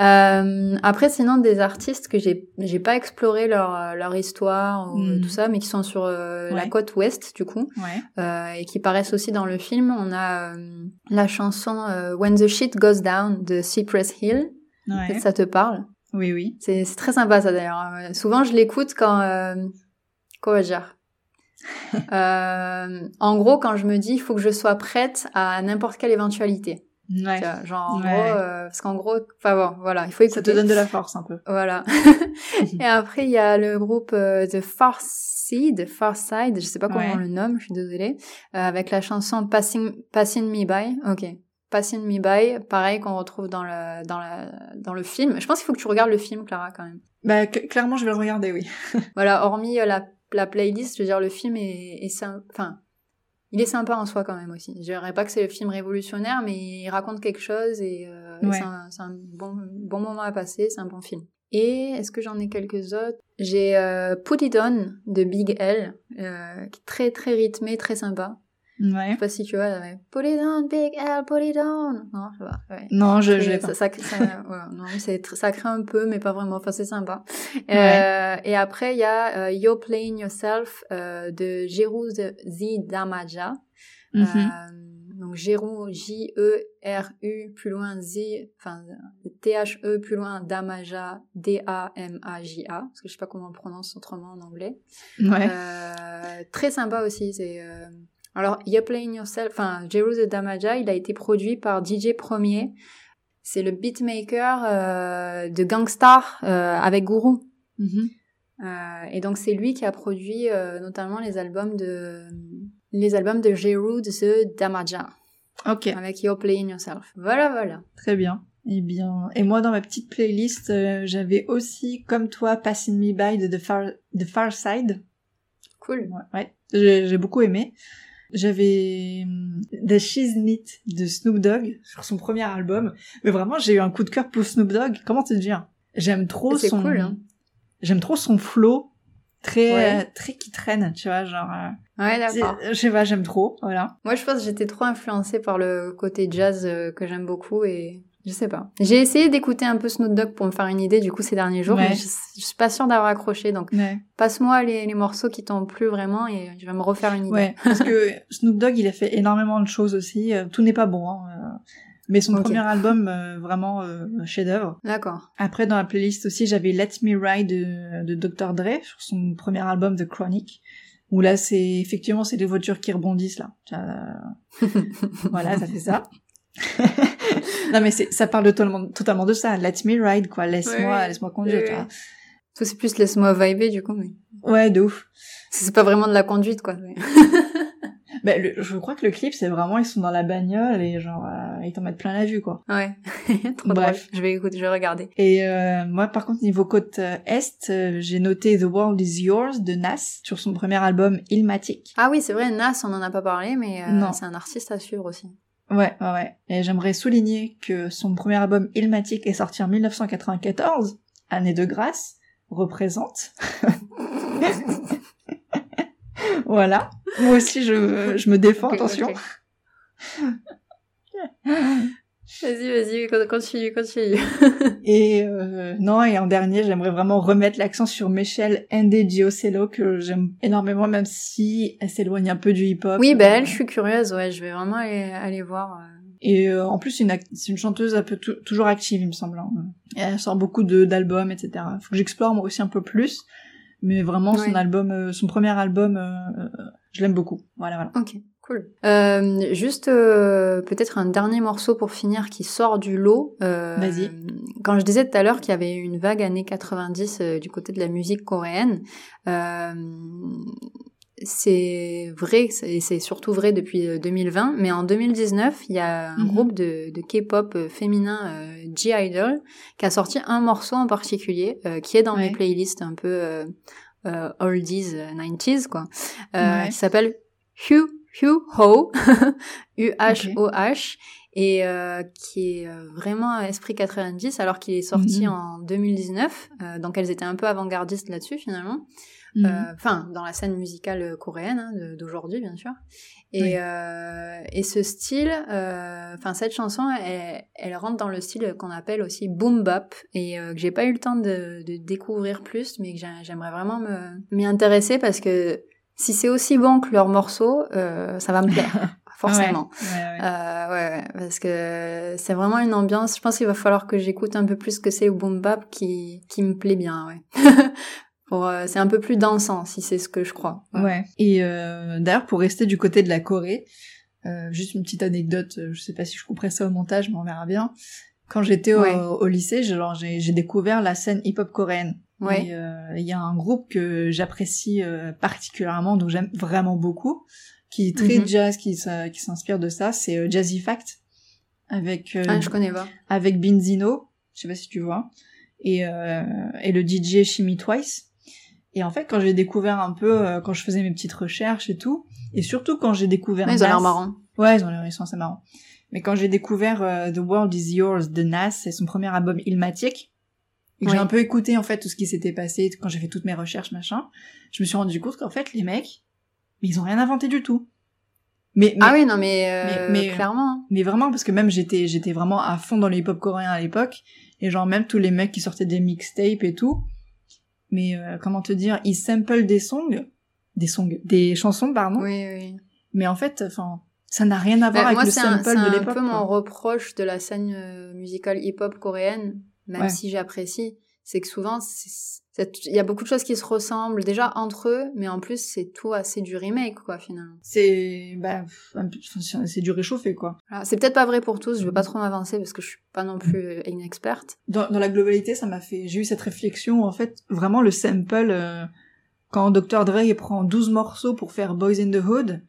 Euh, après, sinon, des artistes que j'ai j'ai pas exploré leur leur histoire ou Hmm. tout ça, mais qui sont sur euh, la côte ouest du coup, Ouais. euh, et qui paraissent aussi dans le film. On a euh, la chanson euh, When the Shit Goes Down de Cypress Hill. Ouais. Ça te parle? Oui, oui. C'est c'est très sympa ça d'ailleurs. Euh, souvent, je l'écoute quand euh, comment dire. (laughs) Euh, en gros, quand je me dis, il faut que je sois prête à n'importe quelle éventualité. Ouais. Vois, genre, en Ouais. gros, euh, parce qu'en gros, enfin bon, voilà, il faut écouter. Ça te donne de la force un peu. Voilà. (laughs) et après, il y a le groupe euh, The Far Side, Far Side, je sais pas comment Ouais. on le nomme, je suis désolée, euh, avec la chanson Passing, Passing Me By. Ok. Passing Me By, pareil qu'on retrouve dans le, dans la, dans le film. Je pense qu'il faut que tu regardes le film, Clara, quand même. Bah, cl- clairement, je vais le regarder, oui. (laughs) Voilà, hormis euh, la, la playlist, je veux dire, le film est, est enfin, il est sympa en soi quand même aussi. Je dirais pas que c'est le film révolutionnaire, mais il raconte quelque chose et, euh, et Ouais. c'est un, c'est un bon, bon moment à passer, c'est un bon film. Et est-ce que j'en ai quelques autres? J'ai euh, Put It On de Big L, euh, qui est très très rythmé, très sympa. Je Ouais. sais pas si tu vois, avec Put It On, Big L, Put It On. Non, je sais pas. Ouais. Non, je, je pas. ça, ça, ça, (laughs) ouais, non, mais c'est ça crée un peu, mais pas vraiment. Enfin, c'est sympa. Euh, et après, il y a euh, You're Playing Yourself euh, de Jeru Z Damaja. Mhm. Euh, donc Jeru, J-E-R-U, plus loin Z, enfin T-H-E, plus loin Damaja, D-A-M-A-J-A, parce que je sais pas comment on prononce autrement en anglais. Ouais. Euh, très sympa aussi. C'est euh, alors You're Playing Yourself. Enfin, Jeru the Damaja, il a été produit par DJ Premier. C'est le beatmaker euh, de Gangstar euh, avec Guru. Mhm. Euh, et donc c'est lui qui a produit notamment les albums de les albums de Jeru the Damaja Ok. avec You're Playing Yourself. Voilà, voilà. Très bien. Eh bien, et moi dans ma petite playlist, euh, j'avais aussi, comme toi, Passing Me By de The Far, The Far Side. Cool. Ouais, ouais. J'ai j'ai beaucoup aimé. J'avais The Shiznit de Snoop Dogg sur son premier album. Mais vraiment, j'ai eu un coup de cœur pour Snoop Dogg. Comment te dire J'aime trop son. cool, hein. J'aime trop son flow, très Ouais. euh, très qui traîne, tu vois, genre. euh, Ouais, d'accord. je sais pas, j'aime trop, voilà. Moi, je pense que j'étais trop influencée par le côté jazz euh, que j'aime beaucoup et je sais pas. J'ai essayé d'écouter un peu Snoop Dogg pour me faire une idée du coup ces derniers jours, Ouais. mais je, je suis pas sûre d'avoir accroché. Donc, Ouais. passe-moi les, les morceaux qui t'ont plu vraiment et je vais me refaire une idée. Ouais, parce que (laughs) Snoop Dogg, il a fait énormément de choses aussi. euh, Tout n'est pas bon, hein, euh, mais son premier album, euh, vraiment euh, chef-d'œuvre. D'accord. Après, dans la playlist aussi, j'avais Let Me Ride de, de Dr. Dre sur son premier album The Chronic. Où là, c'est effectivement c'est des voitures qui rebondissent là. Euh, (laughs) voilà, ça fait ça. (laughs) non mais ça parle totalement, totalement de ça. Let me ride quoi. Laisse-moi, laisse-moi conduire. Ouais. Ça, c'est plus laisse-moi vibrer du coup, mais Ouais, de ouf. c'est pas vraiment de la conduite quoi. mais- (laughs) Bah, le- je crois que le clip, c'est vraiment ils sont dans la bagnole et genre euh, ils t'en mettent plein la vue quoi. Ouais. (laughs) Trop Bref. drôle. Je vais écouter, je vais regarder. Et euh, moi, par contre, niveau côte euh, est, euh, j'ai noté The World Is Yours de Nas sur son premier album Illmatic. Ah oui, c'est vrai, Nas, on en a pas parlé, mais c'est un artiste à suivre aussi. Ouais, ouais, ouais. Et j'aimerais souligner que son premier album Illmatic est sorti en 1994, année de grâce, représente. (laughs) voilà. Moi aussi, je, je me défends, attention. (laughs) Vas-y, vas-y, continue, continue. (laughs) et euh, non, et en dernier, j'aimerais vraiment remettre l'accent sur Michelle Giocello, que j'aime énormément, même si elle s'éloigne un peu du hip-hop. Oui, bah elle, je suis curieuse, ouais, je vais vraiment aller, aller voir. Euh. Et euh, en plus, c'est une, une, chanteuse un peu toujours active, il me semble. Hein. elle sort beaucoup d'albums, etc. Faut que j'explore moi aussi un peu plus. Mais vraiment, son album, son premier album, je l'aime beaucoup. Voilà, voilà. Ok. Cool. Euh, juste euh, peut-être un dernier morceau pour finir qui sort du lot. Euh, Vas-y. Quand je disais tout à l'heure qu'il y avait une vague années 90 euh, du côté de la musique coréenne, euh, c'est vrai, et c'est surtout vrai depuis 2020, mais en 2019, il y a un mhm. groupe de, de K-pop féminin, G-Idol, qui a sorti un morceau en particulier, qui est dans mes playlists un peu oldies, 90s, quoi, qui s'appelle Hugh Hugh Ho, U-H-O-H, et euh, qui est euh, vraiment esprit 90, alors qu'il est sorti mhm. en 2019. Euh, donc elles étaient un peu avant-gardistes là-dessus finalement. Mhm. Enfin, dans la scène musicale coréenne hein, d'aujourd'hui, bien sûr. Et, et ce style, enfin cette chanson, elle, elle, rentre dans le style qu'on appelle aussi boom bap et que j'ai pas eu le temps de, de découvrir plus, mais que j'aimerais vraiment m'y intéresser parce que si c'est aussi bon que leurs morceaux, euh, ça va me plaire, (laughs) forcément. Ouais, euh, ouais, parce que c'est vraiment une ambiance. Je pense qu'il va falloir que j'écoute un peu plus que c'est au boom bap qui qui me plaît bien, ouais. (laughs) pour euh, c'est un peu plus dansant, si c'est ce que je crois. Ouais. Et euh, d'ailleurs, pour rester du côté de la Corée, euh, juste une petite anecdote. Je sais pas si je couperai ça au montage, mais on verra bien. Quand j'étais au, au, lycée, j'ai découvert la scène hip-hop coréenne. Ouais. Euh, il y a un groupe que j'apprécie euh, particulièrement, donc j'aime vraiment beaucoup, qui est très mhm. jazz, qui, qui s'inspire de ça, c'est euh, Jazzy Fact avec ah, je connais pas. avec Binzino, je sais pas si tu vois, et et le DJ Shimmy Twice. Et en fait, quand j'ai découvert un peu, quand je faisais mes petites recherches et tout, et surtout quand j'ai découvert, ils ont l'air marrants. Ouais, ils ont l'air, ils sont assez marrants. Mais quand j'ai découvert The World Is Yours de Nas, c'est son premier album Ilmatic, et j'ai un peu écouté en fait tout ce qui s'était passé quand j'ai fait toutes mes recherches machin, je me suis rendu compte qu'en fait les mecs, ils ont rien inventé du tout. Mais, ah oui non mais, euh, mais, clairement. Mais vraiment parce que même j'étais j'étais vraiment à fond dans le hip-hop coréen à l'époque et genre même tous les mecs qui sortaient des mixtapes et tout. Mais euh, comment te dire, ils samplent des songs, des songs, des chansons pardon. Oui oui. Mais en fait enfin ça n'a rien à voir bah, avec le sample de l'époque. C'est un peu mon reproche de la scène euh, musicale hip-hop coréenne, même si j'apprécie, c'est que souvent, il y a beaucoup de choses qui se ressemblent déjà entre eux, mais en plus, c'est tout assez du remake, quoi, finalement. C'est, bah, c'est du réchauffé, quoi. c'est peut-être pas vrai pour tous, je veux pas trop m'avancer parce que je suis pas non plus euh, une experte. Dans, dans la globalité, ça m'a fait, j'ai eu cette réflexion, en fait, vraiment le sample, euh, quand Dr. Dre prend 12 morceaux pour faire Boys in the Hood,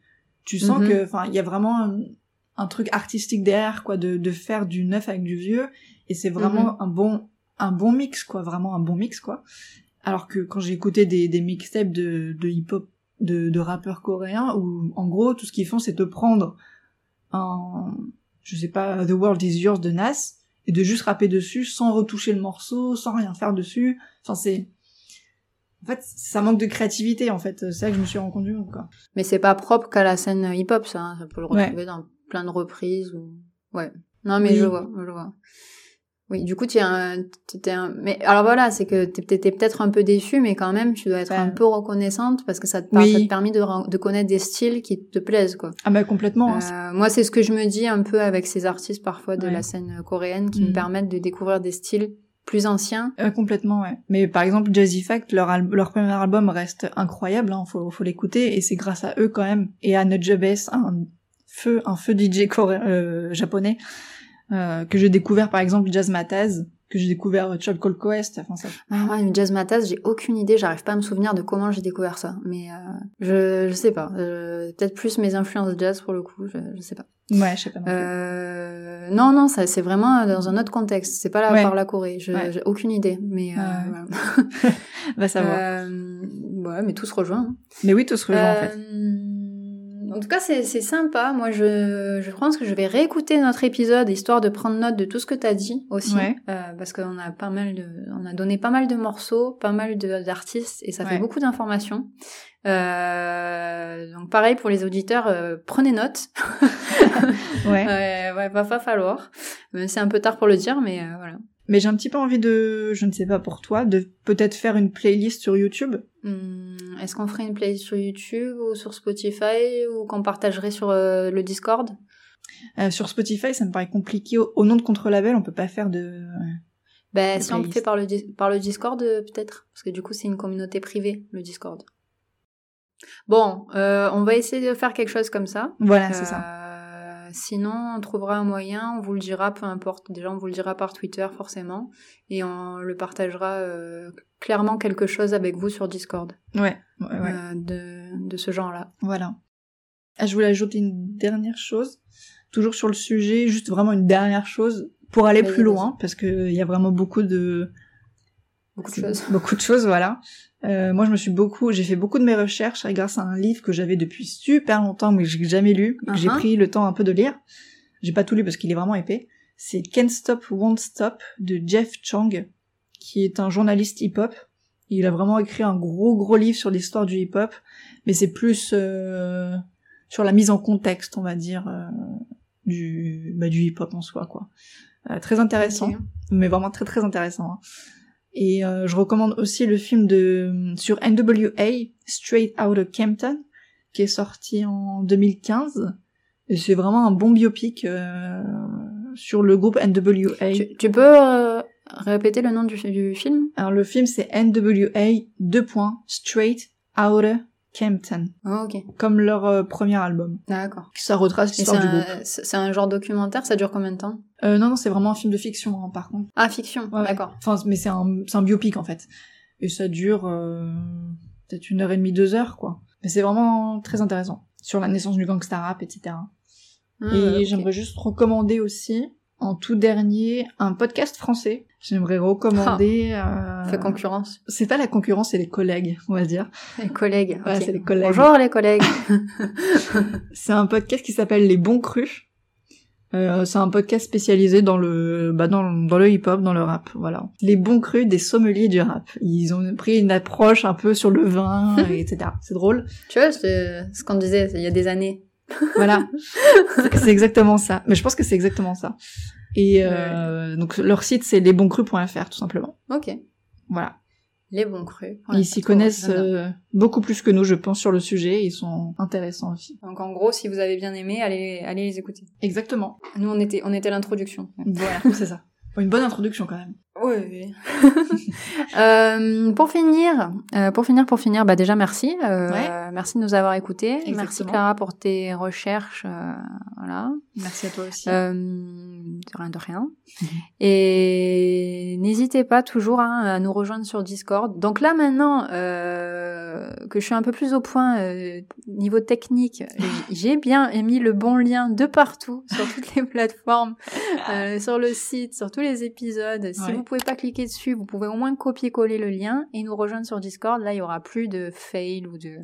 tu sens mm-hmm. que, enfin, il y a vraiment un, truc artistique derrière, quoi, de, de faire du neuf avec du vieux, et c'est vraiment mhm. un bon un bon mix quoi vraiment un bon mix quoi alors que quand j'ai écouté des, des mixtapes de, de hip hop de, de rappeurs coréens où en gros tout ce qu'ils font c'est de prendre un je sais pas The World Is Yours de Nas et de juste rapper dessus sans retoucher le morceau sans rien faire dessus enfin c'est en fait, ça manque de créativité, en fait. C'est ça que je me suis rendu compte, quoi. Mais c'est pas propre qu'à la scène hip-hop, ça. Hein. Ça peut le retrouver dans plein de reprises ou... Ouais. Non, mais je vois, je vois. Oui, du coup, tu es un, un, mais alors voilà, c'est que tu étais peut-être un peu déçu, mais quand même, tu dois être un peu reconnaissante parce que ça te, ça te permis de, de connaître des styles qui te plaisent, quoi. Ah bah complètement. Euh, moi, c'est ce que je me dis un peu avec ces artistes parfois de la scène coréenne qui me mm. permettent de découvrir des styles plus anciens. Euh, complètement, ouais. Mais par exemple, Jazzy Fact, leur, leur premier album reste incroyable, hein, faut, faut l'écouter, et c'est grâce à eux quand même, et à Nujabes, un feu, un feu DJ coréen, euh, japonais, euh, que j'ai découvert par exemple Jazz Mataz, que j'ai découvert Chop Call Quest, enfin ça. Ah ouais, Jazz Mataz, j'ai aucune idée, j'arrive pas à me souvenir de comment j'ai découvert ça, mais euh, je je sais pas, euh, peut-être plus mes influences jazz pour le coup, je, je sais pas. Ouais, je sais pas. Non, euh, non, non, ça c'est vraiment dans un autre contexte, c'est pas là par la Corée, j'ai aucune idée, mais euh, (laughs) va savoir. ouais, mais tout se rejoint. Hein. Mais oui, tout se rejoint en fait. En tout cas, c'est sympa. Moi, je, je pense que je vais réécouter notre épisode histoire de prendre note de tout ce que tu as dit aussi. Ouais. Euh, parce qu'on a pas mal de, on a donné pas mal de morceaux, pas mal d'artistes et ça fait beaucoup d'informations. Euh, donc pareil pour les auditeurs, euh, prenez note. (laughs) Ouais. (laughs) Ouais, ouais, va pas falloir. Euh, C'est un peu tard pour le dire, mais euh, voilà. Mais j'ai un petit peu envie de, je ne sais pas pour toi, de peut-être faire une playlist sur YouTube. Hum, Est-ce qu'on ferait une playlist sur YouTube ou sur Spotify ou qu'on partagerait sur euh, le Discord? Euh, sur Spotify, ça me paraît compliqué. Au, au nom de contre-label, on peut pas faire de. Ben, Une si on le fait par le, par le Discord, euh, peut-être. Parce que du coup, c'est une communauté privée, le Discord. Bon, euh, on va essayer de faire quelque chose comme ça. Voilà, c'est ça. Sinon, on trouvera un moyen, on vous le dira, peu importe. Déjà, on vous le dira par Twitter, forcément. Et on le partagera euh, clairement quelque chose avec vous sur Discord. Ouais, ouais, ouais. euh, de, de ce genre-là. Voilà. Ah, je voulais ajouter une dernière chose, toujours sur le sujet, juste vraiment une dernière chose pour aller plus loin, parce que il y a vraiment beaucoup de Beaucoup de choses. beaucoup de choses, voilà. Euh, moi, je me suis beaucoup, j'ai fait beaucoup de mes recherches grâce à un livre que j'avais depuis super longtemps, mais que j'ai jamais lu, que j'ai Uh-huh. pris le temps un peu de lire. J'ai pas tout lu parce qu'il est vraiment épais. C'est Can't Stop Won't Stop de Jeff Chang, qui est un journaliste hip-hop. Il a vraiment écrit un gros gros livre sur l'histoire du hip-hop, mais c'est plus euh, sur la mise en contexte, on va dire, euh, du bah, du hip-hop en soi, quoi. Euh, très intéressant mais vraiment très très intéressant. hein. Et euh, je recommande aussi le film de sur NWA Straight Outta Compton qui est sorti en 2015 et c'est vraiment un bon biopic euh, sur le groupe NWA. Tu, tu peux euh, répéter le nom du, du film? Alors le film c'est NWA 2 points Straight Outta Compton Oh, Ok, comme leur euh, premier album. d'accord. Ça retrace l'histoire du groupe. un, c'est un genre documentaire, ça dure combien de temps? Euh, non non c'est vraiment un film de fiction hein, par contre. Ah, fiction, Ouais, d'accord. Enfin, mais c'est un, un biopic en fait. Et ça dure euh, peut-être une heure et demie, deux heures, quoi. Mais c'est vraiment très intéressant. Sur la naissance du gangsta rap, etc. Ah, et ok. j'aimerais juste recommander aussi, en tout dernier, un podcast français. J'aimerais recommander... euh, Fait concurrence. C'est pas la concurrence, c'est les collègues, on va dire. Les collègues. Ouais, c'est les collègues. Bonjour les collègues. (laughs) C'est un podcast qui s'appelle Les Bons Crus. Euh, c'est un podcast spécialisé dans le bah dans, dans le hip-hop, dans le rap, voilà. Les bons crus des sommeliers du rap. Ils ont pris une approche un peu sur le vin, (laughs) et etc. C'est drôle. tu vois, c'est ce qu'on disait il y a des années. Voilà. (laughs) c'est exactement ça. Mais je pense que c'est exactement ça. Et euh, donc leur site c'est lesbonscrus.fr tout simplement. Ok. Voilà. Les bons crus. Ils s'y connaissent euh, beaucoup plus que nous, je pense, sur le sujet. Ils sont intéressants aussi. Donc en gros, si vous avez bien aimé, allez, allez les écouter. Exactement. Nous, on était, on était l'introduction. Voilà, (laughs) c'est ça. Une bonne introduction quand même. Oui. (laughs) euh, pour finir, euh, pour finir, pour finir, bah déjà merci, euh, Ouais. merci de nous avoir écoutés. Merci. Clara pour tes recherches, voilà. Merci à toi aussi. De rien de rien. Et n'hésitez pas toujours hein, à nous rejoindre sur Discord. Donc là maintenant que je suis un peu plus au point niveau technique, (laughs) j'ai bien mis le bon lien de partout sur toutes les plateformes, (laughs) sur le site, sur tous les épisodes. Si Ouais. vous pouvez pas cliquer dessus, vous pouvez au moins copier-coller le lien et nous rejoindre sur Discord. Là, il y aura plus de fail ou de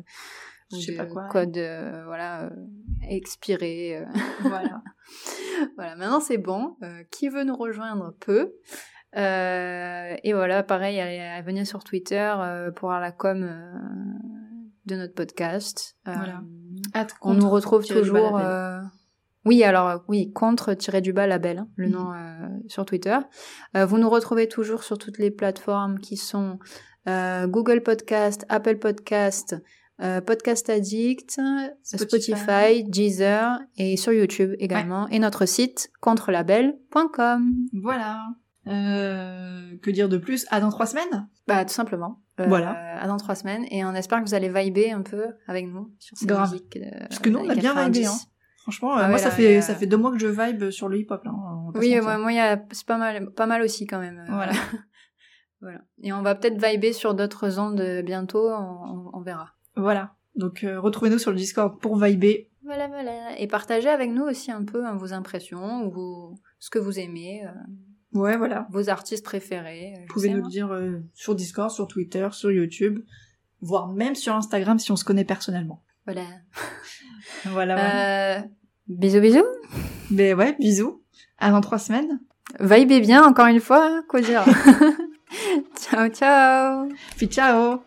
ou Je sais de pas quoi. code euh, voilà euh, expiré. euh. voilà. (laughs) Voilà, maintenant c'est bon. Qui veut nous rejoindre peut. Et voilà, pareil, allez, allez venir sur Twitter pour avoir la com de notre podcast. Voilà. On nous retrouve toujours. Oui, alors euh, oui, contre tirer du bas label, hein, le Mhm. nom euh, sur Twitter. Euh, vous nous retrouvez toujours sur toutes les plateformes qui sont euh, Google Podcast, Apple Podcast, euh, Podcast Addict, Spotify. Spotify, Deezer et sur YouTube également. Et notre site contrelabel.com. Voilà. Euh, que dire de plus? À dans trois semaines? Bah tout simplement. Euh, Voilà. À dans trois semaines et on espère que vous allez vibrer un peu avec nous sur cette Grave. musique. euh, Parce que nous, on a bien 90. vibé, hein. Franchement, euh, Ah moi, ça, fait, a- ça fait deux mois que je vibe sur le hip-hop. Là, pas Oui, moi, moi, il y a- c'est pas mal, pas mal aussi quand même. euh, Voilà. (laughs) voilà. Et on va peut-être vibrer sur d'autres ondes bientôt, on, on verra. Voilà. Donc, euh, retrouvez-nous sur le Discord pour vibrer. Voilà, voilà. Et partagez avec nous aussi un peu hein, vos impressions, ou vos- ce que vous aimez, euh, Ouais, voilà. vos artistes préférés. euh, Vous pouvez nous le dire euh, sur Discord, sur Twitter, sur YouTube, voire même sur Instagram si on se connaît personnellement. Voilà. Voilà, (laughs) voilà. Bisous, bisous. Mais ouais, bisous. À dans trois semaines. Vibez bien, encore une fois, quoi dire. (laughs) ciao, ciao. Puis ciao